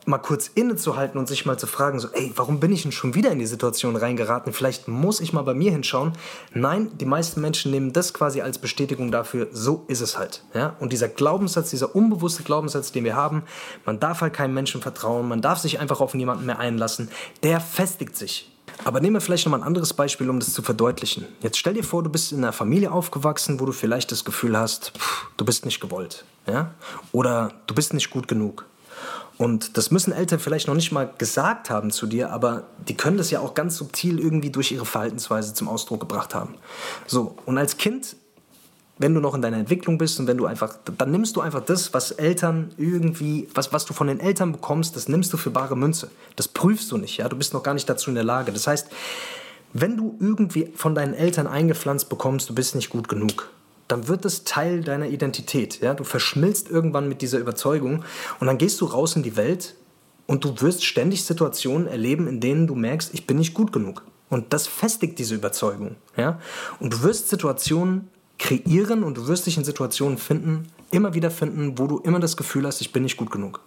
mal kurz innezuhalten und sich mal zu fragen, so, ey, warum bin ich denn schon wieder in die Situation reingeraten? Vielleicht muss ich mal bei mir hinschauen. Nein, die meisten Menschen nehmen das quasi als Bestätigung dafür, so ist es halt. Ja? Und dieser Glaubenssatz, dieser unbewusste Glaubenssatz, den wir haben, man darf halt keinem Menschen vertrauen, man darf sich einfach auf niemanden mehr einlassen, der festigt sich. Aber nehmen wir vielleicht noch mal ein anderes Beispiel, um das zu verdeutlichen. Jetzt stell dir vor, du bist in einer Familie aufgewachsen, wo du vielleicht das Gefühl hast, pff, du bist nicht gewollt. Ja? Oder du bist nicht gut genug. Und das müssen Eltern vielleicht noch nicht mal gesagt haben zu dir, aber die können das ja auch ganz subtil irgendwie durch ihre Verhaltensweise zum Ausdruck gebracht haben. So, und als Kind wenn du noch in deiner Entwicklung bist und wenn du einfach, dann nimmst du einfach das, was Eltern irgendwie, was, was du von den Eltern bekommst, das nimmst du für bare Münze. Das prüfst du nicht, ja. Du bist noch gar nicht dazu in der Lage. Das heißt, wenn du irgendwie von deinen Eltern eingepflanzt bekommst, du bist nicht gut genug, dann wird es Teil deiner Identität. Ja? Du verschmilzt irgendwann mit dieser Überzeugung und dann gehst du raus in die Welt und du wirst ständig Situationen erleben, in denen du merkst, ich bin nicht gut genug. Und das festigt diese Überzeugung. Ja? Und du wirst Situationen kreieren und du wirst dich in Situationen finden, immer wieder finden, wo du immer das Gefühl hast, ich bin nicht gut genug.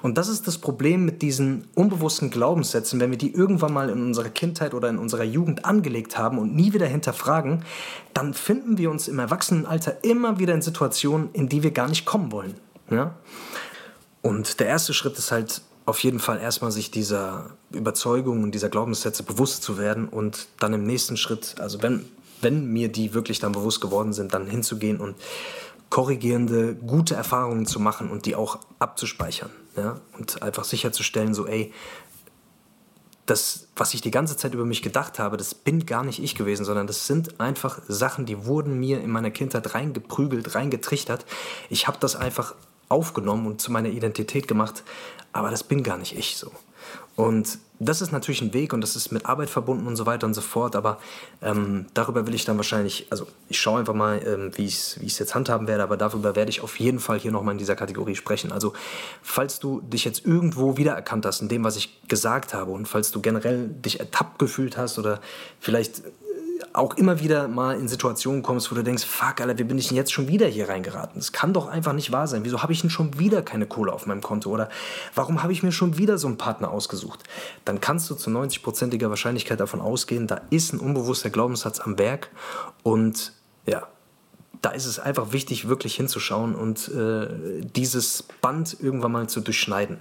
Und das ist das Problem mit diesen unbewussten Glaubenssätzen, wenn wir die irgendwann mal in unserer Kindheit oder in unserer Jugend angelegt haben und nie wieder hinterfragen, dann finden wir uns im Erwachsenenalter immer wieder in Situationen, in die wir gar nicht kommen wollen. Ja? Und der erste Schritt ist halt auf jeden Fall erstmal sich dieser Überzeugung und dieser Glaubenssätze bewusst zu werden und dann im nächsten Schritt, also wenn wenn mir die wirklich dann bewusst geworden sind, dann hinzugehen und korrigierende, gute Erfahrungen zu machen und die auch abzuspeichern. Ja? Und einfach sicherzustellen, so, ey, das, was ich die ganze Zeit über mich gedacht habe, das bin gar nicht ich gewesen, sondern das sind einfach Sachen, die wurden mir in meiner Kindheit reingeprügelt, reingetrichtert. Ich habe das einfach aufgenommen und zu meiner Identität gemacht, aber das bin gar nicht ich so. Und das ist natürlich ein Weg und das ist mit Arbeit verbunden und so weiter und so fort, aber ähm, darüber will ich dann wahrscheinlich, also ich schaue einfach mal, ähm, wie ich es jetzt handhaben werde, aber darüber werde ich auf jeden Fall hier nochmal in dieser Kategorie sprechen. Also falls du dich jetzt irgendwo wiedererkannt hast in dem, was ich gesagt habe und falls du generell dich ertappt gefühlt hast oder vielleicht auch immer wieder mal in Situationen kommst, wo du denkst, fuck, Alter, wie bin ich denn jetzt schon wieder hier reingeraten? Das kann doch einfach nicht wahr sein. Wieso habe ich denn schon wieder keine Kohle auf meinem Konto? Oder warum habe ich mir schon wieder so einen Partner ausgesucht? Dann kannst du zu 90%iger Wahrscheinlichkeit davon ausgehen, da ist ein unbewusster Glaubenssatz am Werk und ja, da ist es einfach wichtig, wirklich hinzuschauen und äh, dieses Band irgendwann mal zu durchschneiden.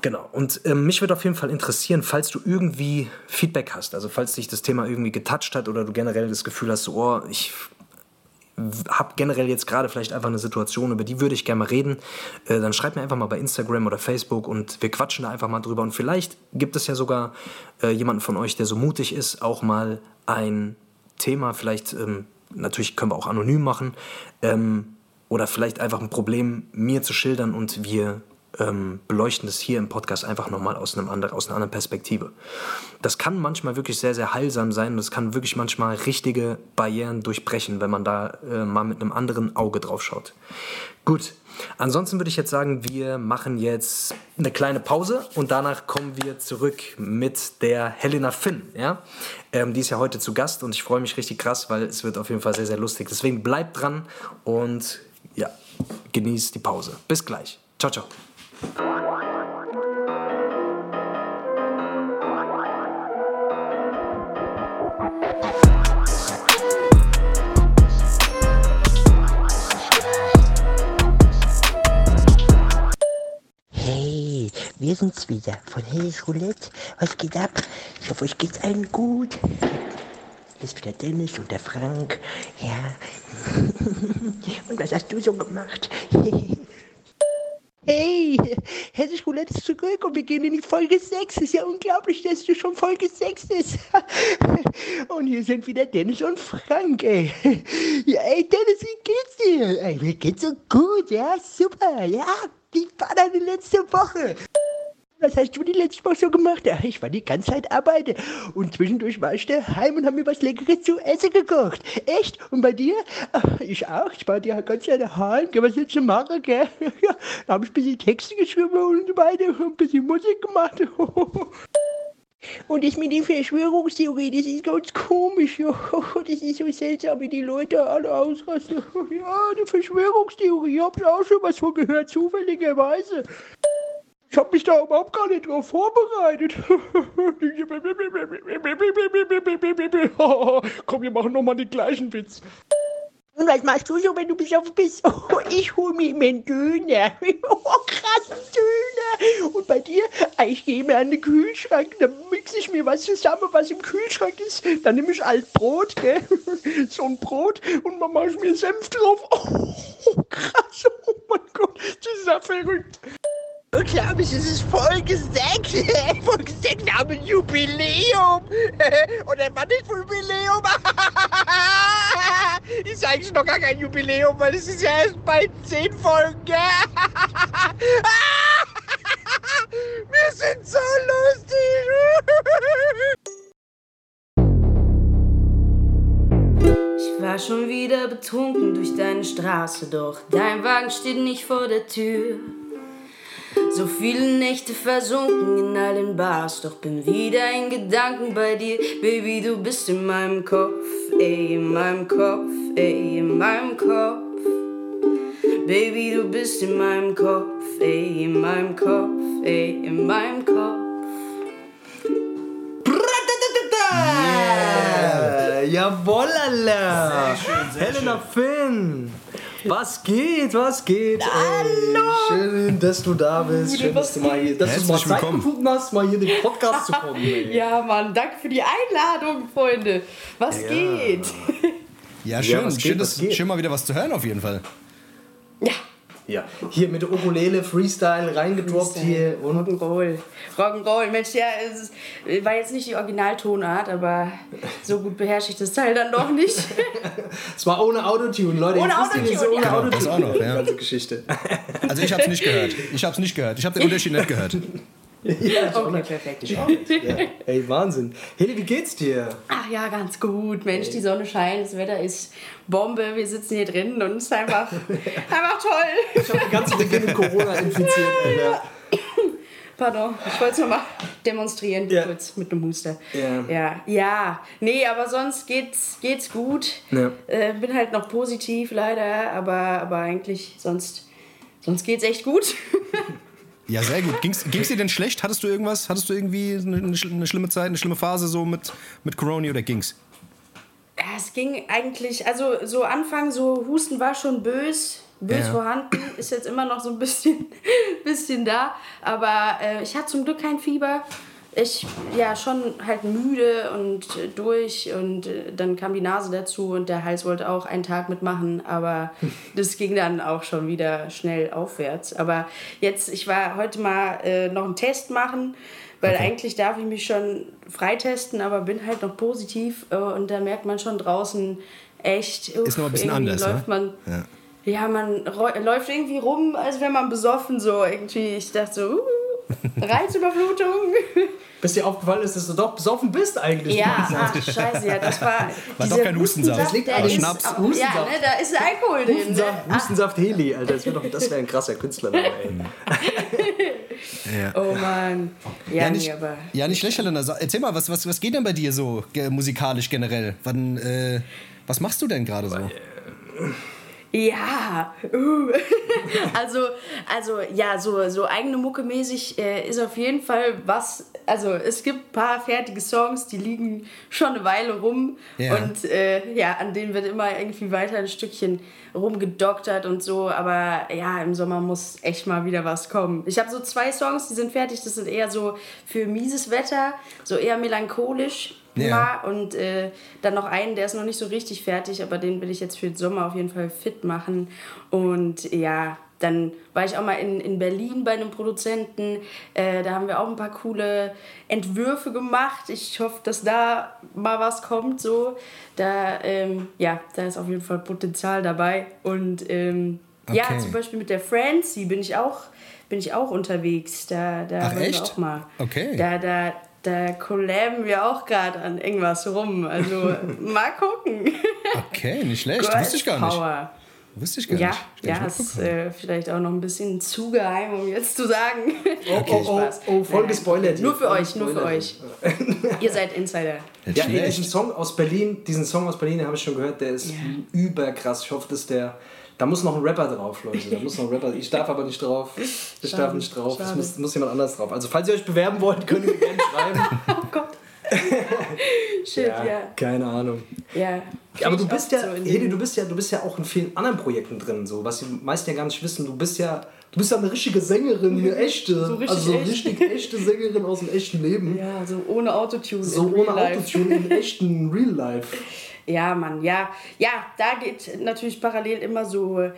Genau. Und ähm, mich würde auf jeden Fall interessieren, falls du irgendwie Feedback hast, also falls dich das Thema irgendwie getoucht hat oder du generell das Gefühl hast, so, oh, ich habe generell jetzt gerade vielleicht einfach eine Situation, über die würde ich gerne mal reden, äh, dann schreib mir einfach mal bei Instagram oder Facebook und wir quatschen da einfach mal drüber. Und vielleicht gibt es ja sogar äh, jemanden von euch, der so mutig ist, auch mal ein Thema, vielleicht, ähm, natürlich können wir auch anonym machen, ähm, oder vielleicht einfach ein Problem mir zu schildern und wir ähm, beleuchten das hier im Podcast einfach nochmal aus, einem andre, aus einer anderen Perspektive. Das kann manchmal wirklich sehr, sehr heilsam sein und das kann wirklich manchmal richtige Barrieren durchbrechen, wenn man da äh, mal mit einem anderen Auge drauf schaut. Gut, ansonsten würde ich jetzt sagen, wir machen jetzt eine kleine Pause und danach kommen wir zurück mit der Helena Finn. Ja? Ähm, die ist ja heute zu Gast und ich freue mich richtig krass, weil es wird auf jeden Fall sehr, sehr lustig. Deswegen bleibt dran und ja, genießt die Pause. Bis gleich. Ciao, ciao. Hey, wir sind's wieder von Helles Roulette. Was geht ab? Ich hoffe, euch geht's allen gut. Hier ist wieder Dennis und der Frank. Ja. [laughs] und was hast du so gemacht? [laughs] Hey, Roulette ist zurück und wir gehen in die Folge 6. Ist ja unglaublich, dass du schon Folge 6 ist. [laughs] Und hier sind wieder Dennis und Frank, ey. Ja, ey, Dennis, wie geht's dir? Ey, mir geht's so gut, ja, super, ja. Wie war deine letzte Woche? Was hast du die letzte Woche so gemacht? Ja, ich war die ganze Zeit arbeiten. Und zwischendurch war ich daheim und hab mir was Leckeres zu essen gekocht. Echt? Und bei dir? Ich auch. Ich war dir ganz Zeit daheim. Was willst du machen, gell? [laughs] Ja, da habe ich ein bisschen Texte geschrieben und so weiter und ein bisschen Musik gemacht. [laughs] Und das mit den Verschwörungstheorien, das ist ganz komisch. Ja. [laughs] Das ist so seltsam, wie die Leute alle ausrasten. Ja, eine Verschwörungstheorie, ich hab auch schon was von gehört, zufälligerweise. Ich hab mich da überhaupt gar nicht drauf vorbereitet. [laughs] Komm, wir machen nochmal den gleichen Witz. Und was machst du so, wenn du besoffen bist? Oh, ich hol mir immer einen Döner. [laughs] Oh, krassen Döner. Und bei dir? Ah, Ich gehe mir an den Kühlschrank, dann mixe ich mir was zusammen, was im Kühlschrank ist. Dann nehme ich alt Brot, gell? [laughs] So ein Brot und dann mache ich mir Senf drauf. Oh, krass. Oh mein Gott, das ist ja verrückt. Und glaube ich, es ist Folge 6. Folge 6 haben ein Jubiläum. Oder war nicht Jubiläum? ist eigentlich noch gar kein Jubiläum, weil es ist ja erst bei 10 Folgen. [laughs] Wir sind so lustig. Ich war schon wieder betrunken durch deine Straße, doch dein Wagen steht nicht vor der Tür. So viele Nächte versunken in allen Bars, doch bin wieder in Gedanken bei dir. Baby, du bist in meinem Kopf, ey, in meinem Kopf, ey, in meinem Kopf. Baby, du bist in meinem Kopf, ey, in meinem Kopf, ey, in meinem Kopf. Äh, jawoll, Alter. Helena Finn. Was geht, was geht? Hallo. schön, dass du da bist. Schön, dass du mal hier, dass du mal Zeit gefunden hast, mal hier in den Podcast zu kommen. ey. [laughs] Ja, Mann, danke für die Einladung, Freunde. Was Ja. geht? Ja, schön. was schön, was dass, geht? schön mal wieder was zu hören auf jeden Fall. Ja. Ja, hier mit der Ukulele Freestyle reingedroppt hier und Rock'n'Roll. Rock'n'Roll. Mensch, ja, es ist, war jetzt nicht die Originaltonart, aber so gut beherrsche ich das Teil dann doch nicht. [laughs] es war ohne Autotune, Leute. Ohne Autotune, wieso ohne ja. Autotune. Das auch noch, ja. [laughs] Die ganze Geschichte. Also ich hab's nicht gehört. Ich hab's nicht gehört. Ich habe den [laughs] Unterschied nicht gehört. Ja, [laughs] Okay, perfekt. Ja. Ey, Wahnsinn. Heli, wie geht's dir? Ach ja, ganz gut. Mensch, die Sonne scheint, das Wetter ist Bombe. Wir sitzen hier drin und es ist einfach, [laughs] einfach toll. Ich habe die ganze Beginn mit Corona infiziert, [laughs] Alter. Pardon, ich wollte es nochmal demonstrieren, Ja. kurz mit einem Huster. Ja. ja, ja. Nee, aber sonst geht's, geht's gut. Ja. Äh, bin halt noch positiv leider, aber, aber eigentlich sonst, sonst geht's echt gut. Ja, sehr gut. Ging's, ging's dir denn schlecht? Hattest du irgendwas? Hattest du irgendwie eine, eine schl- eine schlimme Zeit, eine schlimme Phase so mit, mit Corona oder ging's? Ja, es ging eigentlich, also so Anfang, so Husten war schon bös, bös Ja. vorhanden, ist jetzt immer noch so ein bisschen, [laughs] bisschen da, aber äh, ich hatte zum Glück kein Fieber. Ich, ja, schon halt müde und durch und äh, dann kam die Nase dazu und der Hals wollte auch einen Tag mitmachen, aber [laughs] das ging dann auch schon wieder schnell aufwärts. Aber jetzt, ich war heute mal äh, noch einen Test machen, weil eigentlich darf ich mich schon freitesten, aber bin halt noch positiv äh, und da merkt man schon draußen echt. uff, Ist noch ein bisschen irgendwie anders, läuft ne? man. Ja. Ja, man läuft irgendwie rum, als wäre man besoffen so irgendwie. Ich dachte so, uh, [laughs] Reizüberflutung. Bis dir aufgefallen ist, dass du doch besoffen bist eigentlich. ja, [laughs] ach scheiße, ja, das war. War dieser doch kein Hustensaft. Das liegt der aber ist, Schnaps. Ja, Hustensaft. ne, da ist Alkohol drin. Ne? Hustensaft, Hustensaft Heli, Alter. Das wäre das wär ein krasser Künstlername, ey. Ja. Oh Mann. Ja, Ja, nicht, aber. ja, nicht schlecht, Helena. Erzähl mal, was, was, was geht denn bei dir so ge- musikalisch generell? Wann, äh, was machst du denn gerade so? Ja, uh. [laughs] also, also ja, so, so eigene Mucke mäßig äh, ist auf jeden Fall was. Also es gibt ein paar fertige Songs, die liegen schon eine Weile rum Ja. und äh, ja, an denen wird immer irgendwie weiter ein Stückchen rumgedoktert und so. Aber ja, im Sommer muss echt mal wieder was kommen. Ich habe so zwei Songs, die sind fertig. Das sind eher so für mieses Wetter, so eher melancholisch. Ja. Ja, und äh, dann noch einen, der ist noch nicht so richtig fertig, aber den will ich jetzt für den Sommer auf jeden Fall fit machen. Und ja, dann war ich auch mal in, in Berlin bei einem Produzenten. Äh, da haben wir auch ein paar coole Entwürfe gemacht. Ich hoffe, dass da mal was kommt. So. Da, ähm, ja, da ist auf jeden Fall Potenzial dabei. Und ähm, ja, Okay. zum Beispiel mit der Francie bin ich auch, bin ich auch unterwegs. Da, da Ach, echt? auch mal. Okay. Da, da, da collaben wir auch gerade an irgendwas rum. Also [laughs] mal gucken. Okay, nicht schlecht. Girls Wusste ich gar nicht. Power. Wusste ich gar Ja, nicht. Ich ja, nicht ist äh, vielleicht auch noch ein bisschen zu geheim, um jetzt zu sagen. [laughs] Oh, oh, oh, Spaß. oh, voll gespoilert. Nur für euch, nur für euch. Ihr seid Insider. Ja, diesen Song aus Berlin, diesen Song aus Berlin, den habe ich schon gehört, der ist Ja. überkrass. Ich hoffe, dass der. Da muss noch ein Rapper drauf, Leute. Da muss noch ein Rapper. Ich darf aber nicht drauf. Ich darf nicht drauf. Es schade. muss, muss jemand anders drauf. Also, falls ihr euch bewerben wollt, könnt ihr mir gerne schreiben. [laughs] Oh Gott. [laughs] Shit, ja. Keine Ahnung. Ja. Aber du bist ja, so Hedi, du bist ja, du bist ja auch in vielen anderen Projekten drin, so was die meisten ja gar nicht wissen. Du bist ja, du bist ja eine richtige Sängerin, eine echte, So richtig also echt. richtig echte Sängerin aus dem echten Leben. Ja, so ohne Autotune. So ohne. Autotune im echten Real Life. [laughs] Ja, Mann, ja. Ja, da geht natürlich parallel immer so,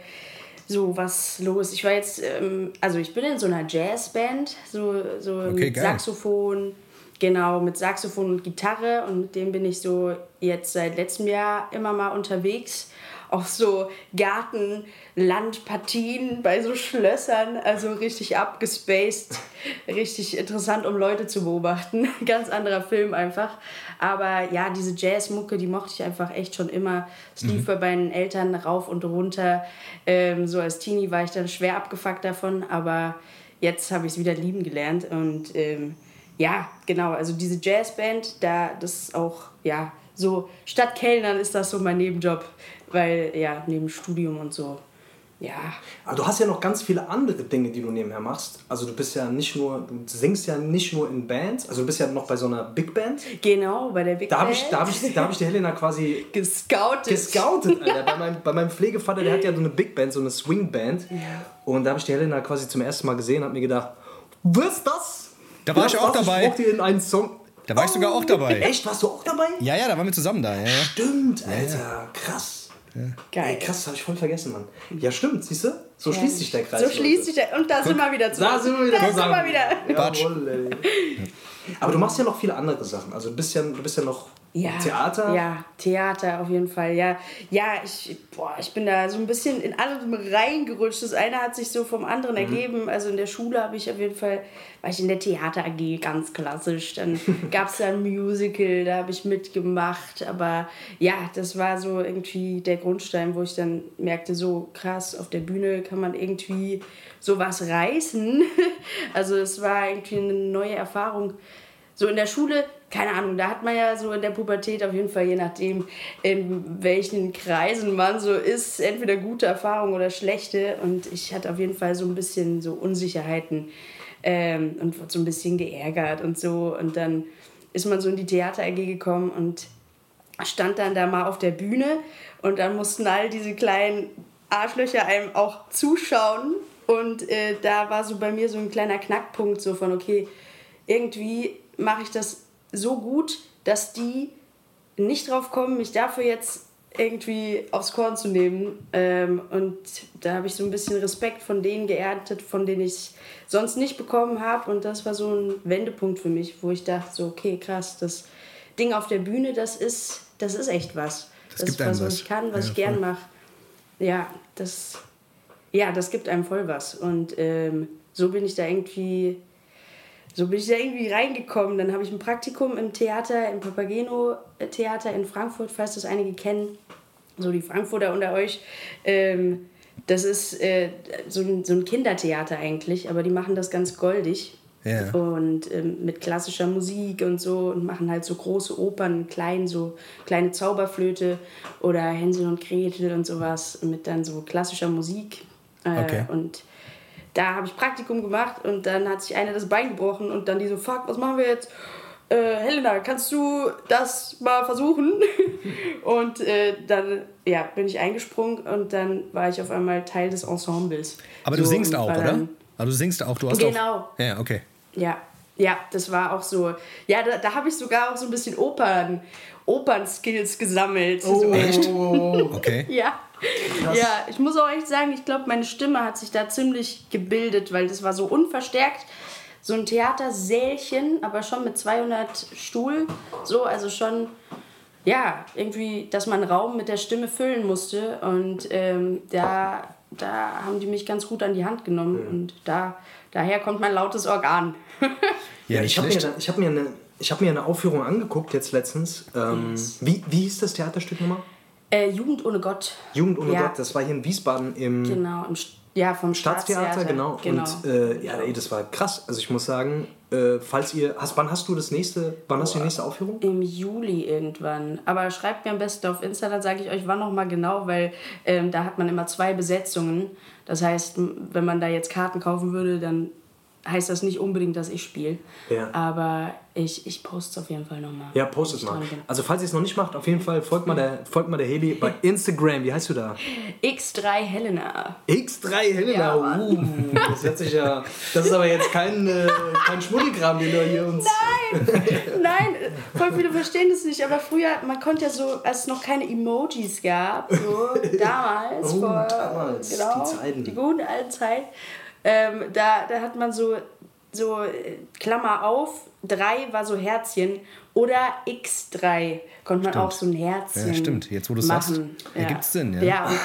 so was los. Ich war jetzt, ähm, also ich bin in so einer Jazzband, so, so mit geil. Saxophon, genau, mit Saxophon und Gitarre und mit dem bin ich so jetzt seit letztem Jahr immer mal unterwegs. Auf so Gartenlandpartien bei so Schlössern, also richtig abgespaced, richtig interessant, um Leute zu beobachten. [laughs] Ganz anderer Film einfach. Aber ja, diese Jazzmucke, die mochte ich einfach echt schon immer. Es lief bei meinen Eltern rauf und runter. Ähm, so als Teenie war ich dann schwer abgefuckt davon, aber jetzt habe ich es wieder lieben gelernt. Und ähm, ja, genau, also diese Jazzband, da das ist auch, ja, so statt Kellnern ist das so mein Nebenjob, weil ja, neben Studium und so. Ja, Aber du hast ja noch ganz viele andere Dinge, die du nebenher machst. Also du bist ja nicht nur, du singst ja nicht nur in Bands, also du bist ja noch bei so einer Big Band. genau, bei der Big Da habe Band. ich, da hab ich, da hab ich die Helena quasi [laughs] gescoutet. gescoutet, Alter. [laughs] Bei meinem, bei meinem Pflegevater, der hat ja so eine Big Band, so eine Swing Band. Und da habe ich die Helena quasi zum ersten Mal gesehen und habe mir gedacht, was ist das? Da war ich auch das? dabei. Ich brauchte in einen Song. Da war ich sogar auch dabei. Echt? Warst du auch dabei? Ja, ja, da waren wir zusammen da. Ja, ja. Stimmt, Alter. Krass. Geil. Ey, krass, das habe ich voll vergessen, Mann. Ja, stimmt, siehst du? So schließt sich der Kreis. So schließt sich der. Und da sind wir wieder zusammen. Da sind wir wieder Da sind zusammen. wir wieder. Jawohl, ey. Aber du machst ja noch viele andere Sachen. Also du bist ja, du bist ja noch Ja, Theater. Ja, Theater auf jeden Fall. Ja, ja ich, boah, ich bin da so ein bisschen in allem reingerutscht. Das eine hat sich so vom anderen Mhm. ergeben. Also in der Schule habe ich auf jeden Fall, war ich in der Theater AG ganz klassisch. Dann [laughs] gab es da ein Musical, da habe ich mitgemacht. Aber ja, das war so irgendwie der Grundstein, wo ich dann merkte, so krass, auf der Bühne kann man irgendwie sowas reißen. [laughs] Also es war irgendwie eine neue Erfahrung so in der Schule, keine Ahnung, da hat man ja so in der Pubertät auf jeden Fall, je nachdem, in welchen Kreisen man so ist, entweder gute Erfahrungen oder schlechte. Und ich hatte auf jeden Fall so ein bisschen so Unsicherheiten ähm, und wurde so ein bisschen geärgert und so. Und dann ist man so in die Theater AG gekommen und stand dann da mal auf der Bühne und dann mussten all diese kleinen Arschlöcher einem auch zuschauen. Und äh, da war so bei mir so ein kleiner Knackpunkt, so von, okay, irgendwie mache ich das so gut, dass die nicht drauf kommen, mich dafür jetzt irgendwie aufs Korn zu nehmen. Ähm, und da habe ich so ein bisschen Respekt von denen geerntet, von denen ich sonst nicht bekommen habe. Und das war so ein Wendepunkt für mich, wo ich dachte, so, okay, krass, das Ding auf der Bühne, das ist, das ist echt was. Das Das, gibt ist was, einem was was. ich kann, was Ja, ich gern voll. mache. Ja, das, ja, das gibt einem voll was. Und ähm, so bin ich da irgendwie so bin ich da irgendwie reingekommen. Dann habe ich ein Praktikum im Theater, im Papageno-Theater in Frankfurt, falls das einige kennen. So die Frankfurter unter euch. Ähm, das ist äh, so, ein, so ein Kindertheater eigentlich, aber die machen das ganz goldig. Ja. Und ähm, mit klassischer Musik und so und machen halt so große Opern, klein, so kleine Zauberflöte oder Hänsel und Gretel und sowas mit dann so klassischer Musik. Äh, Okay. Und da habe ich Praktikum gemacht und dann hat sich einer das Bein gebrochen und dann die so, fuck, was machen wir jetzt? Äh, Helena, kannst du das mal versuchen? [laughs] und äh, dann ja, bin ich eingesprungen und dann war ich auf einmal Teil des Ensembles. Aber du So, singst und auch, oder? dann- Also du singst auch, du hast Genau. auch... Ja, okay. Ja, ja, das war auch so. Ja, da, da habe ich sogar auch so ein bisschen Opern, Opernskills gesammelt. so. Echt? Okay. [laughs] Ja. Ja, ich muss auch echt sagen, ich glaube, meine Stimme hat sich da ziemlich gebildet, weil das war so unverstärkt. So ein Theatersälchen, aber schon mit 200 Stuhl. So, also schon, ja, irgendwie, dass man Raum mit der Stimme füllen musste. Und ähm, da, da haben die mich ganz gut an die Hand genommen. Und da, daher kommt mein lautes Organ. [laughs] Ja, ich habe mir, ich hab mir, eine- ich hab mir eine Aufführung angeguckt jetzt letztens. Ähm, wie, wie hieß das Theaterstück nochmal? Äh, Jugend ohne Gott. Jugend ohne Ja. Gott. Das war hier in Wiesbaden im Genau, im, ja, vom Staatstheater, Staatstheater. genau. genau. Und äh, ja, ey, das war krass. Also ich muss sagen, äh, falls ihr. Hast, wann hast du das nächste, wann hast du die nächste Aufführung? Im Juli irgendwann. Aber schreibt mir am besten auf Insta, dann sage ich euch wann noch mal genau, weil ähm, da hat man immer zwei Besetzungen. Das heißt, wenn man da jetzt Karten kaufen würde, dann heißt das nicht unbedingt, dass ich spiele. Ja. Aber ich, ich poste es auf jeden Fall nochmal. Ja, postet mal. Also falls ihr es noch nicht macht, auf jeden Fall folgt mal der, folgt mal der Heli bei [laughs] Instagram. Wie heißt du da? X3 Helena. X3 Helena. Ja, uh, das hört sich ja. Das ist aber jetzt kein, äh, kein Schmuddelkram, den du hier uns. [laughs] Nein, voll viele verstehen das nicht, aber früher, man konnte ja so, als es noch keine Emojis gab, so [laughs] damals, Oh, vor, damals, genau, die Zeiten. die guten alten Zeit, ähm, da, da hat man so, so äh, Klammer auf, 3 war so Herzchen oder X3 konnte man auch so ein Herzchen Ja, stimmt. Jetzt, wo du's machen. sagst, ergibt's Sinn, ja. Ja, und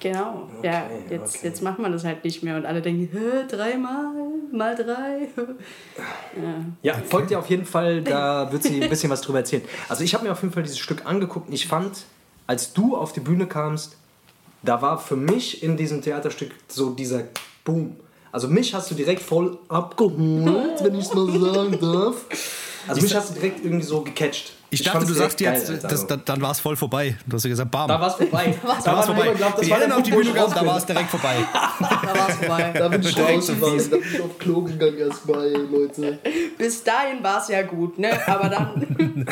genau, ja, Okay, jetzt, okay. jetzt macht man das halt nicht mehr und alle denken, Hä, dreimal, mal drei. [laughs] Ja, folgt ihr auf jeden Fall, da wird sie ein bisschen was drüber erzählen. Also ich habe mir auf jeden Fall dieses Stück angeguckt und ich fand, als du auf die Bühne kamst, da war für mich in diesem Theaterstück so dieser Boom. Also mich hast du direkt voll abgeholt, wenn ich es mal sagen darf. Also mich hast du direkt irgendwie so gecatcht. Ich dachte, fand's du sagst jetzt, geil, Alter. das, dann, dann war es voll vorbei. Du hast ja gesagt, bam. da war es vorbei. [laughs] Da, war vorbei. Glaubt, das war Helena auf die Bühne ich kam, da war es direkt vorbei. [laughs] Da war es vorbei. Da bin ich raus gewesen, da bin ich auf Klo gegangen erstmal, Leute. [laughs] Bis dahin war es ja gut, ne? Aber dann.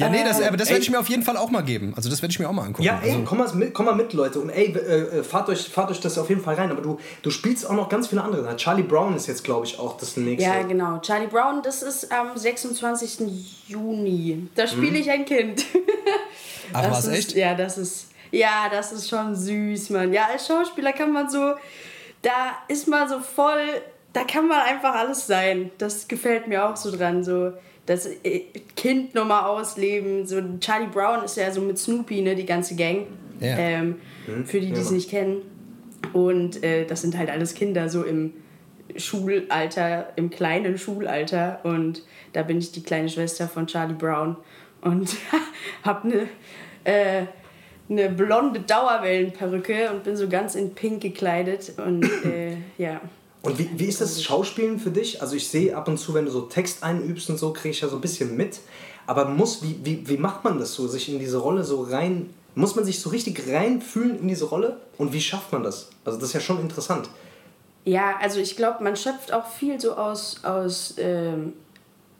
Ja, nee, das, aber das werde ich mir auf jeden Fall auch mal geben. Also das werde ich mir auch mal angucken. Ja, ey, also, komm, mal mit, komm mal mit, Leute. Und ey, äh, äh, fahrt, euch, fahrt euch das auf jeden Fall rein. Aber du, du spielst auch noch ganz viele andere. Charlie Brown ist jetzt, glaube ich, auch das nächste. ja, genau. Charlie Brown, das ist am 26. Juni. Da spiele ich ein Kind. [laughs] Ach, Das was, ist, echt? Ja, das ist. Ja, das ist schon süß, Mann. Ja, als Schauspieler kann man so. Da ist man so voll. Da kann man einfach alles sein. Das gefällt mir auch so dran. So das äh, Kind nochmal ausleben. So Charlie Brown ist ja so mit Snoopy, ne, die ganze Gang. Ja. Ähm, für die, die es nicht kennen. Und äh, das sind halt alles Kinder, so im Schulalter, im kleinen Schulalter. Und da bin ich die kleine Schwester von Charlie Brown und [laughs] habe eine äh, eine blonde Dauerwellenperücke und bin so ganz in pink gekleidet. Und äh, [clears throat] ja. Und wie, wie ist das Schauspielen für dich? Also ich sehe ab und zu, wenn du so Text einübst und so, kriege ich ja so ein bisschen mit. Aber muss, wie, wie, wie macht man das so, sich in diese Rolle so rein... Muss man sich so richtig reinfühlen in diese Rolle? Und wie schafft man das? Also das ist ja schon interessant. Ja, also ich glaube, man schöpft auch viel so aus, aus ähm,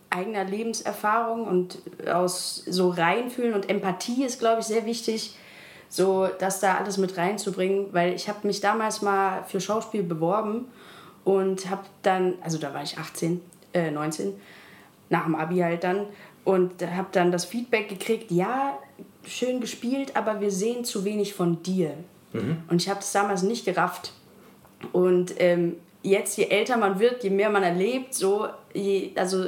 eigener Lebenserfahrung und aus so reinfühlen und Empathie ist, glaube ich, sehr wichtig, so das da alles mit reinzubringen, weil ich habe mich damals mal für Schauspiel beworben und habe dann, also da war ich 18, äh, 19, nach dem Abi halt dann und habe dann das Feedback gekriegt, ja, schön gespielt, aber wir sehen zu wenig von dir. Und ich habe das damals nicht gerafft. Und ähm, jetzt, je älter man wird, je mehr man erlebt, so, je, also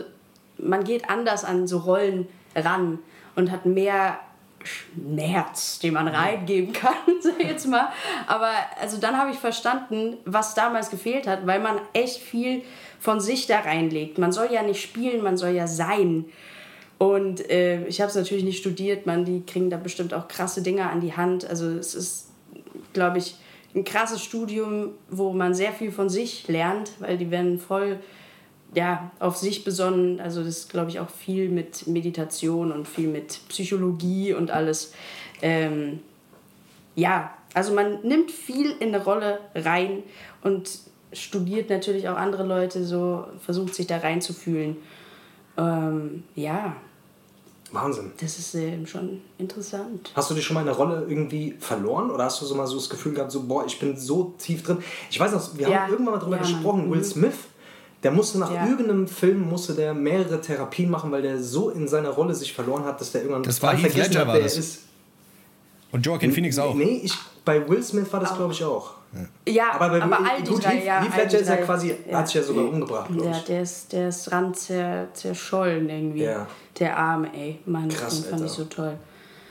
man geht anders an so Rollen ran und hat mehr Schmerz, den man reingeben kann, [laughs] sag ich jetzt mal. Aber also dann habe ich verstanden, was damals gefehlt hat, weil man echt viel von sich da reinlegt. Man soll ja nicht spielen, man soll ja sein. Und äh, ich habe es natürlich nicht studiert, man, die kriegen da bestimmt auch krasse Dinge an die Hand. Also es ist, glaube ich, ein krasses Studium, wo man sehr viel von sich lernt, weil die werden voll ja, auf sich besonnen. Also das ist, glaube ich, auch viel mit Meditation und viel mit Psychologie und alles. Ähm, ja, also man nimmt viel in eine Rolle rein und studiert natürlich auch andere Leute, so versucht sich da reinzufühlen. Ähm, ja, Wahnsinn. das ist ähm, schon interessant. Hast du dich schon mal in der Rolle irgendwie verloren oder hast du so mal so das Gefühl gehabt, so, boah, ich bin so tief drin? Ich weiß noch, wir Ja. haben irgendwann mal drüber Ja, gesprochen, Will Mhm. Smith, der musste nach Ja. irgendeinem Film musste der mehrere Therapien machen, weil der so in seiner Rolle sich verloren hat, dass der irgendwann Das war Heath Ledger, hat, war wer das. er ist. Und Joaquin Phoenix auch. Nee, ich, bei Will Smith war das, glaube ich, auch. Ja, Aber aber, bei all die gut, drei, Heath, ja. Heath Ledger ist ja quasi, hat sich ja sogar umgebracht, Ja, ich. der ist, der ist ran zer, zerschollen irgendwie. Ja. Der Arme, ey. Mann, Krass, den fand ich so toll.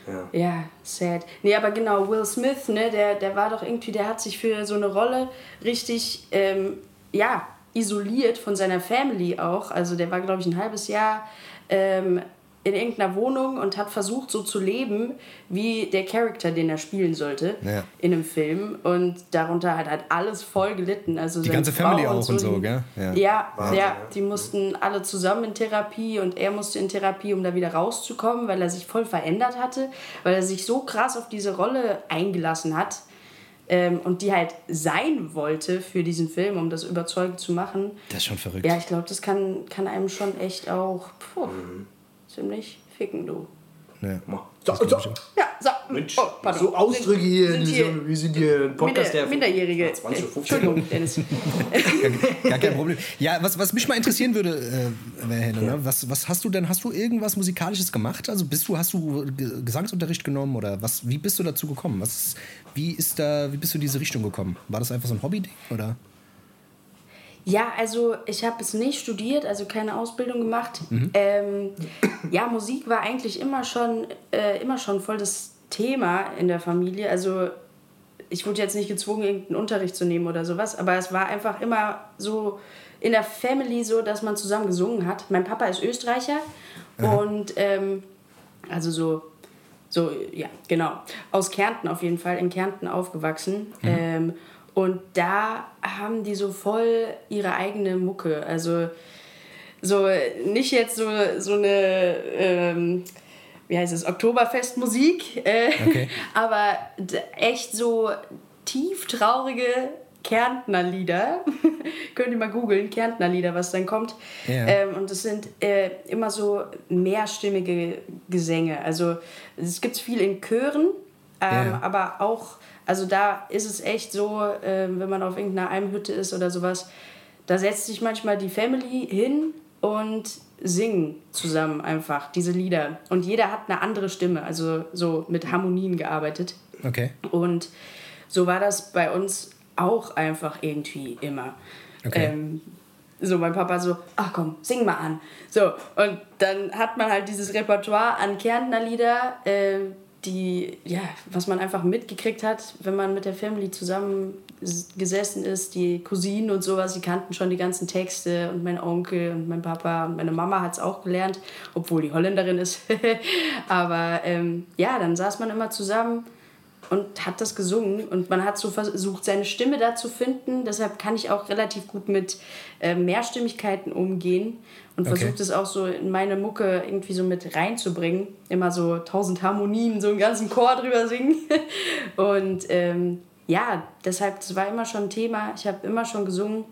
Ja. Ja, sad. Nee, aber genau, Will Smith, ne, der, der war doch irgendwie, der hat sich für so eine Rolle richtig, ähm, ja, isoliert von seiner Family auch. Also der war, glaube ich, ein halbes Jahr ähm, in irgendeiner Wohnung und hat versucht, so zu leben, wie der Charakter, den er spielen sollte Ja. in einem Film. Und darunter hat halt alles voll gelitten. Also Die ganze Frau Family auch und die- so, gell? Ja. Ja, Wahnsinn, ja, ja. die mussten alle zusammen in Therapie und er musste in Therapie, um da wieder rauszukommen, weil er sich voll verändert hatte, weil er sich so krass auf diese Rolle eingelassen hat ähm, und die halt sein wollte für diesen Film, um das überzeugend zu machen. Das ist schon verrückt. Ja, ich glaube, das kann, kann einem schon echt auch puh, Mhm. ziemlich ficken, du. Ja. So, so. Ja, so. Mensch, oh, pardon. so Ausdrücke hier, Sind in hier wir sind hier ein Podcast, Minder, der Minderjährige. 20 Äh, oder 15 Entschuldigung, Dennis. [laughs] Gar kein Problem. Ja, was, was mich mal interessieren würde, äh, Henne, ne? was, was hast du denn, hast du irgendwas Musikalisches gemacht? Also bist du, hast du Ge- Gesangsunterricht genommen oder was, wie bist du dazu gekommen? Was, wie ist da, wie bist du in diese Richtung gekommen? War das einfach so ein Hobby oder? Ja, also ich habe es nicht studiert, also keine Ausbildung gemacht. Mhm. Ähm, ja, Musik war eigentlich immer schon, äh, immer schon voll das Thema in der Familie. Also ich wurde jetzt nicht gezwungen, irgendeinen Unterricht zu nehmen oder sowas, aber es war einfach immer so in der Family so, dass man zusammen gesungen hat. Mein Papa ist Österreicher und ähm, also so so, ja, genau. Aus Kärnten auf jeden Fall, in Kärnten aufgewachsen. Ähm, und da haben die so voll ihre eigene Mucke. Also so nicht jetzt so, so eine, ähm, wie heißt es, Oktoberfestmusik, äh, Okay. [laughs] aber echt so tief traurige Kärntner Lieder. [laughs] Könnt ihr mal googeln, Kärntner Lieder, was dann kommt. Ja. Ähm, und es sind äh, immer so mehrstimmige Gesänge. Also es gibt viel in Chören, ähm, Ja. aber auch, also da ist es echt so, ähm, wenn man auf irgendeiner Almhütte ist oder sowas, da setzt sich manchmal die Family hin und singen zusammen einfach diese Lieder. Und jeder hat eine andere Stimme, also so mit Harmonien gearbeitet. Okay. Und so war das bei uns auch einfach irgendwie immer. Okay. Ähm, so mein Papa so, ach komm, sing mal an. So, und dann hat man halt dieses Repertoire an Kärntner Lieder, äh, die, ja, was man einfach mitgekriegt hat, wenn man mit der Family zusammen s- gesessen ist, die Cousinen und sowas, die kannten schon die ganzen Texte und mein Onkel und mein Papa und meine Mama hat es auch gelernt, obwohl die Holländerin ist. [laughs] Aber ähm, ja, dann saß man immer zusammen und hat das gesungen und man hat so versucht, seine Stimme da zu finden. Deshalb kann ich auch relativ gut mit äh, Mehrstimmigkeiten umgehen und Okay. versucht es auch so in meine Mucke irgendwie so mit reinzubringen. Immer so tausend Harmonien, so einen ganzen Chor drüber singen. [laughs] Und ähm, ja, deshalb, das war immer schon ein Thema. Ich habe immer schon gesungen,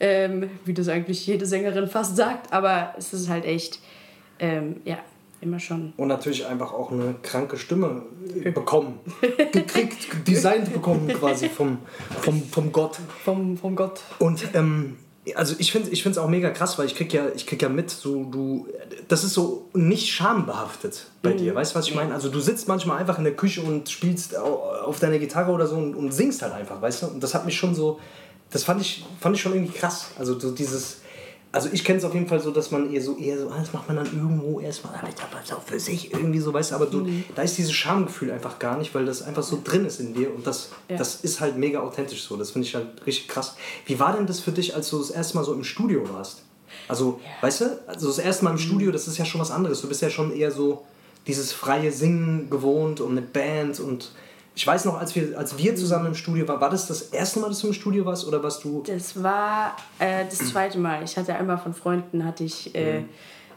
ähm, wie das eigentlich jede Sängerin fast sagt, aber es ist halt echt, ähm, ja, immer schon Und natürlich einfach auch eine kranke Stimme [laughs] bekommen. Gekriegt, designt bekommen quasi vom, vom, vom Gott. vom, vom Gott. Und ähm, also ich finde ich es auch mega krass, weil ich krieg ja, ich krieg ja mit, so du, das ist so nicht schambehaftet bei dir, weißt du, was ich meine? Also du sitzt manchmal einfach in der Küche und spielst au- auf deiner Gitarre oder so und, und singst halt einfach, weißt du? Und das hat mich schon so, das fand ich, fand ich schon irgendwie krass. Also so dieses, also ich kenne es auf jeden Fall so, dass man eher so, eher so, ah, das macht man dann irgendwo erstmal, aber das auch für sich irgendwie so, weißt du, aber du, da ist dieses Schamgefühl einfach gar nicht, weil das einfach so drin ist in dir und das, Ja. das ist halt mega authentisch so. Das finde ich halt richtig krass. Wie war denn das für dich, als du das erste Mal so im Studio warst? Also, weißt du, also das erste Mal im Studio, das ist ja schon was anderes. Du bist ja schon eher so dieses freie Singen gewohnt und mit Band und Ich weiß noch, als wir, als wir zusammen im Studio waren, war das das erste Mal, dass du im Studio warst oder warst du. Das war äh, das zweite Mal. Ich hatte einmal von Freunden hatte ich äh,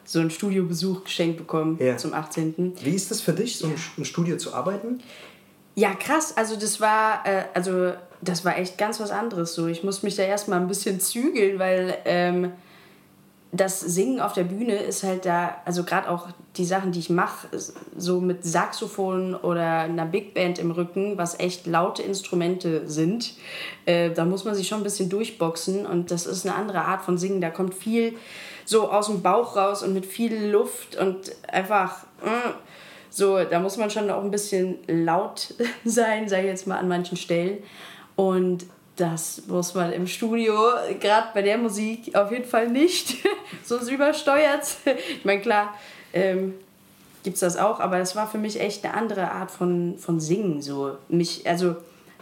so einen Studiobesuch geschenkt bekommen Ja. zum 18. Wie ist das für dich, so im, im Studio zu arbeiten? Ja, krass. Also das war, äh, also das war echt ganz was anderes. So, ich musste mich da erstmal ein bisschen zügeln, weil ähm, das Singen auf der Bühne ist halt da, also gerade auch die Sachen, die ich mache, so mit Saxophon oder einer Big Band im Rücken, was echt laute Instrumente sind, äh, da muss man sich schon ein bisschen durchboxen und das ist eine andere Art von Singen. Da kommt viel so aus dem Bauch raus und mit viel Luft und einfach. äh, so, da muss man schon auch ein bisschen laut [laughs] sein, sage ich jetzt mal an manchen Stellen. Und das muss man im Studio, gerade bei der Musik, auf jeden Fall nicht. [laughs] Sonst übersteuert. Ich meine, klar, ähm, gibt es das auch, aber es war für mich echt eine andere Art von, von Singen. So. Mich, also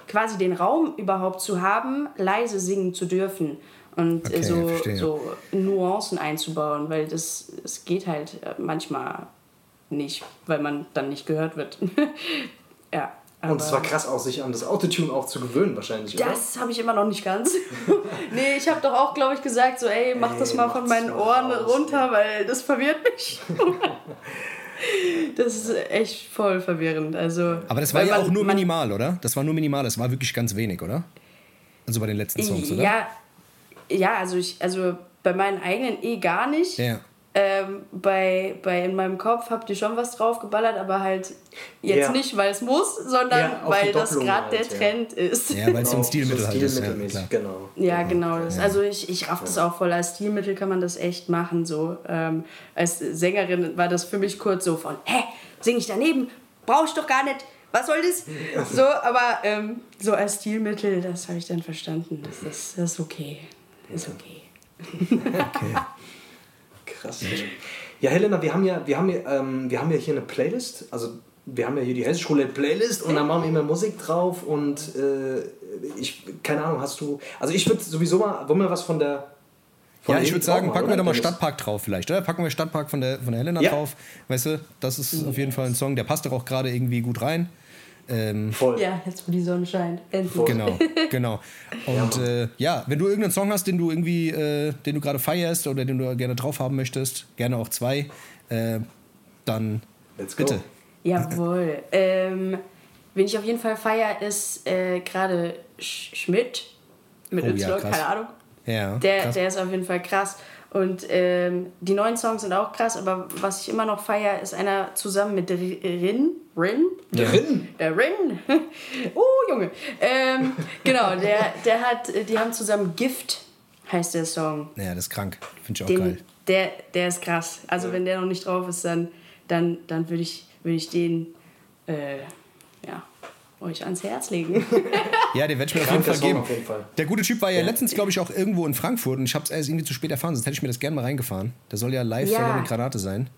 quasi den Raum überhaupt zu haben, leise singen zu dürfen. Und äh, Okay, so, so Nuancen einzubauen, weil das, das geht halt äh, manchmal nicht, weil man dann nicht gehört wird. [laughs] ja. Und es war krass auch, sich an das Autotune auch zu gewöhnen, wahrscheinlich, oder? das habe ich immer noch nicht ganz. [laughs] nee, ich habe doch auch, glaube ich, gesagt, so, ey, mach das Ey, mal von meinen Ohren raus, runter, weil das verwirrt mich. [laughs] das ist echt voll verwirrend. Also, Aber das war ja man- auch nur man- minimal, oder? Das war nur minimal, das war wirklich ganz wenig, oder? Also bei den letzten Songs, oder? Ja, ja also, ich, also bei meinen eigenen eh gar nicht. Ja. Ähm, bei, bei in meinem Kopf habt ihr schon was draufgeballert, aber halt jetzt Ja. nicht, weil es muss, sondern Ja, weil das gerade der halt, ja. Trend ist. Ja, weil es so ein Genau, Stilmittel halt ist. Ja, genau. Ja, genau. Das. Also ich, ich raff das auch voll. Als Stilmittel kann man das echt machen. So. Ähm, als Sängerin war das für mich kurz so von, hä, sing ich daneben? Brauche ich doch gar nicht. Was soll das? [laughs] So, aber ähm, so als Stilmittel, das habe ich dann verstanden. Das ist, das ist okay. Das ist okay. [laughs] Krass. Ja, Helena, wir haben ja, wir haben ja, ähm, wir haben ja hier eine Playlist. Also wir haben ja hier die Hessische Playlist und da machen wir immer Musik drauf und äh, ich, keine Ahnung, hast du. Also ich würde sowieso mal, wollen wir was von der. Ja, ich würde sagen, packen wir doch mal? Stadtpark drauf vielleicht, oder? Packen wir Stadtpark von der, von der Helena Ja. drauf. Weißt du, das ist auf jeden Fall ein Song, der passt doch auch gerade irgendwie gut rein. Ähm, Voll. Ja, jetzt wo die Sonne scheint. Endlich. Genau, genau. [laughs] Und äh, ja, wenn du irgendeinen Song hast, den du irgendwie, äh, den du gerade feierst oder den du gerne drauf haben möchtest, gerne auch zwei, äh, dann Let's go. bitte. Jawohl. [laughs] Ähm, wen ich auf jeden Fall feier, ist äh, gerade Sch Schmidt. Mit Oh ja, Y, krass. keine Ahnung. Ja, Der, krass. der ist auf jeden Fall krass. Und ähm, die neuen Songs sind auch krass, aber was ich immer noch feier, ist einer zusammen mit Rin. Rin? Drin? Der Rin. [laughs] oh, Junge. Ähm, genau, der, der hat, die haben zusammen Gift, heißt der Song. ja, das ist krank. Finde ich auch Den, geil. der, der ist krass. Also wenn der noch nicht drauf ist, dann, dann, dann würde ich, würd ich den äh, ja, euch ans Herz legen. Ja, den werde ich mir auf jeden Fall geben. auf jeden Fall. Der gute Typ war ja, letztens, glaube ich, auch irgendwo in Frankfurt und ich habe es erst irgendwie zu spät erfahren, sonst hätte ich mir das gerne mal reingefahren. Der soll ja live Ja. ja eine Granate sein.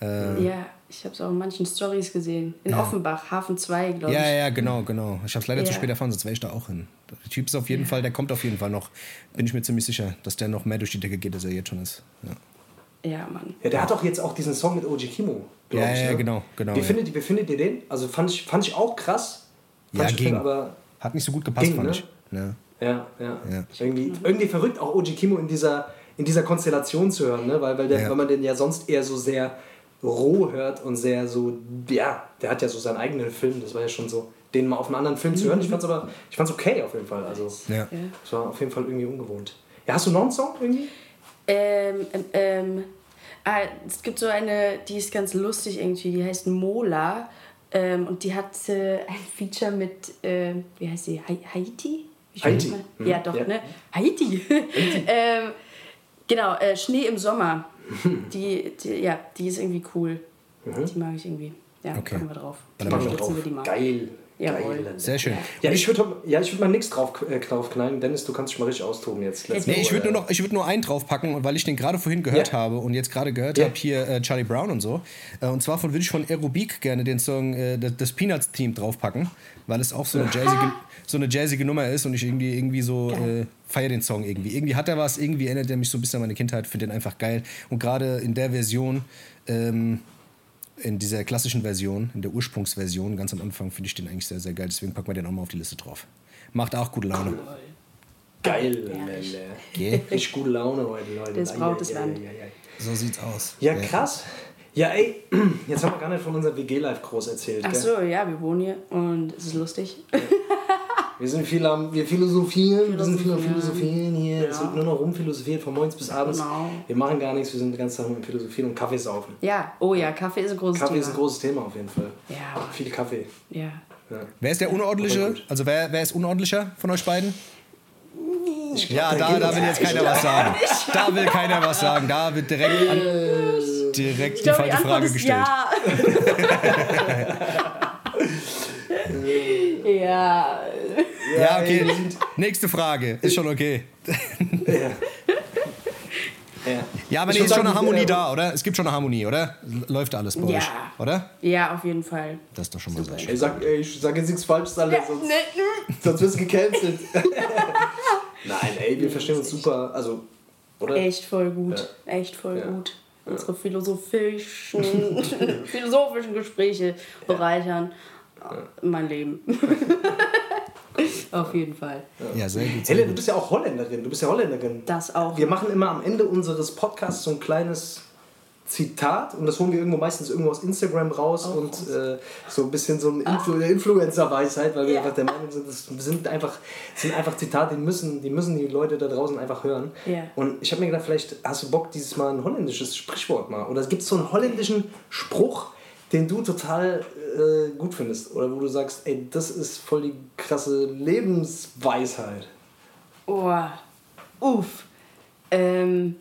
ja, ich habe es auch in manchen Stories gesehen. In Offenbach, Hafen 2, glaube ich. Ja, ja, genau, genau. Ich habe es leider zu Ja. spät erfahren, sonst wäre ich da auch hin. Der Typ ist auf jeden Fall, der kommt auf jeden Fall noch. Bin ich mir ziemlich sicher, dass der noch mehr durch die Decke geht, als er jetzt schon ist. Ja. Ja, Mann. Ja, der hat doch jetzt auch diesen Song mit Oji Kimo. Ja, ich, ja, ne? genau, genau, Wie, ja. findet, wie findet ihr den? Also fand ich, fand ich auch krass. Ja, ging. Aber Hat nicht so gut gepasst, Ging, fand ne? ich. Ja. Ja, ja. Ja. Irgendwie, irgendwie verrückt auch Oji Kimo in dieser, in dieser Konstellation zu hören, ne? weil, weil, der, Ja. weil man den ja sonst eher so sehr roh hört und sehr so, ja, der hat ja so seinen eigenen Film, das war ja schon so, den mal auf einem anderen Film zu hören. Ich fand's aber, ich fand's okay auf jeden Fall. Also, Ja. es war auf jeden Fall irgendwie ungewohnt. Ja, hast du noch einen Song irgendwie? Ähm, ähm, ähm, ah, es gibt so eine, die ist ganz lustig irgendwie, die heißt Mola. Ähm, und die hat äh, ein Feature mit, äh, wie heißt sie, Hai- Haiti? Haiti. Mhm. Ja, doch, Ja. ne? Haiti. [laughs] ähm, genau, äh, Schnee im Sommer. [laughs] Die, die, ja, die ist irgendwie cool. Die mag ich irgendwie. Ja, Okay. packen wir drauf. Dann Machen wir drauf. wir die mal. Geil. Jawohl. Geil. Sehr schön. Ja, ich würde ja, ich würd mal nichts drauf äh, draufknallen. Dennis, du kannst dich mal richtig austoben jetzt. Let's Nee, go, ich würde nur noch, ich würde nur einen draufpacken, weil ich den gerade vorhin gehört Ja. habe und jetzt gerade gehört Ja. habe hier äh, Charlie Brown und so. Äh, und zwar von würde ich von Aerobik gerne den Song äh, das, das Peanuts Team draufpacken, weil es auch so eine jazzige, so eine jazzige Nummer ist und ich irgendwie irgendwie so äh, feiere den Song irgendwie. Irgendwie hat er was, irgendwie erinnert er mich so ein bisschen an meine Kindheit, finde den einfach geil und gerade in der Version ähm, in dieser klassischen Version, in der Ursprungsversion, ganz am Anfang, finde ich den eigentlich sehr, sehr geil. Deswegen packen wir den auch mal auf die Liste drauf. Macht auch gute Laune. Geil, Herrlich. Melle. Gell? Richtig gute Laune heute, Leute. Das braucht das Land. So sieht's aus. Ja, krass. Ja, ey, [clears throat] jetzt haben wir gar nicht von unserem WG-Life groß erzählt. Ach gell? so, ja, wir wohnen hier und es ist lustig. [laughs] Wir sind viel am, wir philosophieren, wir sind viel am Philosophieren. Hier. Es Ja. wird nur noch rumphilosophiert von morgens bis abends. Genau. Wir machen gar nichts, wir sind den ganzen Tag nur am Philosophieren und Kaffee saufen. Ja, oh ja, Kaffee ist ein großes Kaffee Thema. ist ein großes Thema auf jeden Fall. Ja, Viel Kaffee. ja. Wer ist der Unordentliche? Also wer, wer ist unordentlicher von euch beiden? Ja, da da, es will jetzt keiner was sagen. Da will keiner was sagen. Da wird direkt, an, direkt Ich die die falsche Antwort Frage ist gestellt. ja. [laughs] [laughs] ja. Ja, okay. Nächste Frage. Ist schon okay. Ja. Ja. Ja, aber Ich nee, ist schon eine Harmonie äh, da, oder? Es gibt schon eine Harmonie, oder? Läuft alles bei Ja. euch, oder? Ja, auf jeden Fall. Das ist doch schon mal sehr schön. Ey, sag, ey, ich sag jetzt nichts Falsches, Alter, sonst, sonst wirst du gecancelt. [laughs] Nein, ey, wir verstehen uns super. Also, oder? Echt voll gut. Echt voll Ja. gut. Unsere philosophischen, [laughs] philosophischen Gespräche bereichern mein Leben. [laughs] Auf jeden Fall. Ja, sehr gut. Sehr Helen, du bist ja auch Holländerin. Du bist ja Holländerin. Das auch. Wir machen immer am Ende unseres Podcasts so ein kleines Zitat und das holen wir irgendwo meistens irgendwo aus Instagram raus und äh, so ein bisschen so eine Influ Influencer-Weisheit, weil wir Ja. einfach der Meinung sind, das sind einfach, sind einfach Zitate, die müssen, die müssen die Leute da draußen einfach hören. Ja. Und ich habe mir gedacht, vielleicht hast du Bock, dieses Mal ein holländisches Sprichwort mal. Oder gibt es so einen holländischen Spruch, den du total äh, gut findest? Oder wo du sagst, ey, das ist voll die krasse Lebensweisheit. Oh, uff. Ähm,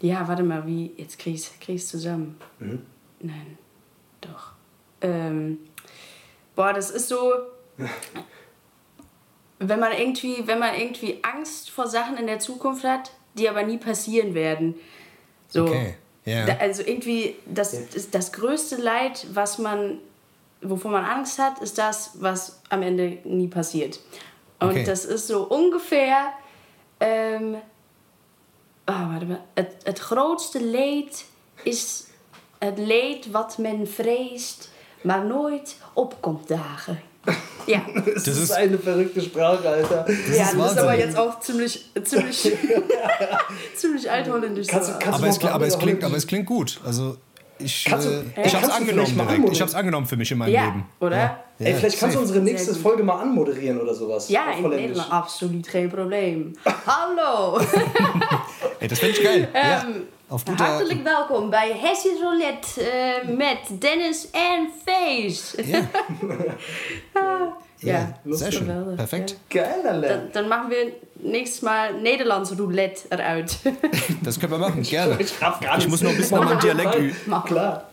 ja, warte mal, wie, jetzt krieg ich's, krieg ich's zusammen. Nein, doch. Ähm, boah, das ist so, [laughs] wenn man irgendwie, wenn man irgendwie Angst vor Sachen in der Zukunft hat, die aber nie passieren werden. So. Okay, ja. Da, also irgendwie, das, ist das größte Leid, was man, wovor man Angst hat, ist das, was am Ende nie passiert. Und Okay. das ist so ungefähr, ähm, ah, warte mal, het, het grootste leed is het leed wat men vreest, maar nooit opkomt dagen. Ja, [laughs] Das, Das ist, ist- eine verrückte Sprache, Alter. ja ist das ist aber jetzt auch ziemlich, ziemlich, [laughs] [laughs] ziemlich altholländisch. Kannst kannst Aber es, aber, es klingt, aber es klingt gut. Also ich, Kannst du- äh, Ey, ich hab's angenommen direkt. Ich hab's angenommen für mich in meinem ja, Leben. oder? Ja. Ey, vielleicht kannst du unsere nächste. Folge mal anmoderieren oder sowas. Ja, in Holländisch. Nederland absoluut geen probleem. Hallo! Ey, das finde ich geil. ja. Ähm, Auf guter, Hartelijk welkom bij Hessie Roulette eh, met Dennis en Face. [laughs] ja, Ja, schön. geweldig, Perfekt. Alter. Dan, dan machen wir nächstes Mal Nederlands Roulette eruit. Das können wir machen, gerne. Ich gar Ich muss noch ein bisschen an meinem Dialekt üben. Klar.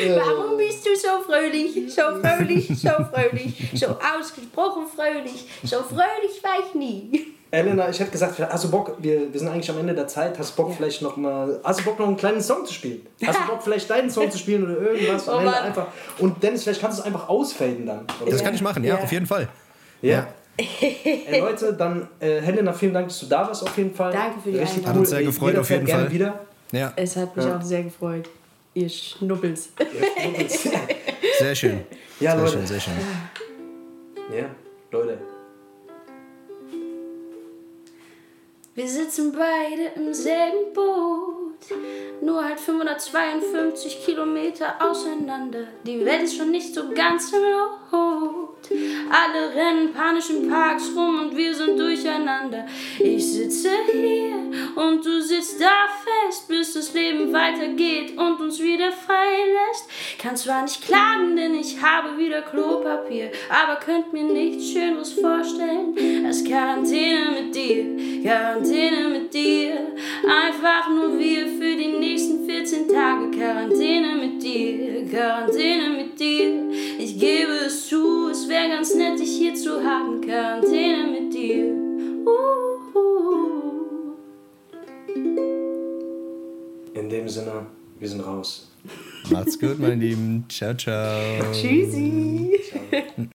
Warum bist du so fröhlich, so fröhlich, so fröhlich, so ausgesprochen [laughs] fröhlich, so fröhlich war ich nie. Elena, ich hätte gesagt, hast du Bock, wir, wir sind eigentlich am Ende der Zeit, hast du Bock vielleicht noch mal, hast du Bock noch einen kleinen Song zu spielen? Hast du [laughs] Bock vielleicht deinen Song zu spielen oder irgendwas? [laughs] Oh einfach, und Dennis, vielleicht kannst du es einfach ausfaden dann. Oder Das kann ich machen, ja, Ja. auf jeden Fall. Ja. [laughs] Ey, Leute, dann äh, Helena, vielen Dank, dass du da warst auf jeden Fall. Danke für die Richtig Einladung. Hat uns sehr Ey, gefreut, auf jeden Fall. wieder. Ja, Es hat mich auch sehr gefreut. Ihr Schnuppels. sehr schön. Ja, Sehr Leute. schön, sehr schön. Ja, Leute. Wir sitzen beide im selben Boot, nur halt 552 Kilometer auseinander. Die Welt ist schon nicht so ganz im Lot. Alle rennen panisch in Parks rum und wir sind durcheinander. Ich sitze hier und du sitzt da fest, bis das Leben weitergeht und uns wieder frei lässt. Kann zwar nicht klagen, denn ich habe wieder Klopapier, aber könnt mir nichts Schöneres vorstellen als Quarantäne mit dir. Quarantäne mit dir, einfach nur wir für die nächsten 14 Tage. Quarantäne mit dir, Quarantäne mit dir. Ich gebe es zu, es wäre ganz nett, dich hier zu haben. Quarantäne mit dir. Uh, In dem Sinne, wir sind raus. Macht's gut, meine Lieben. Ciao, ciao. Tschüssi.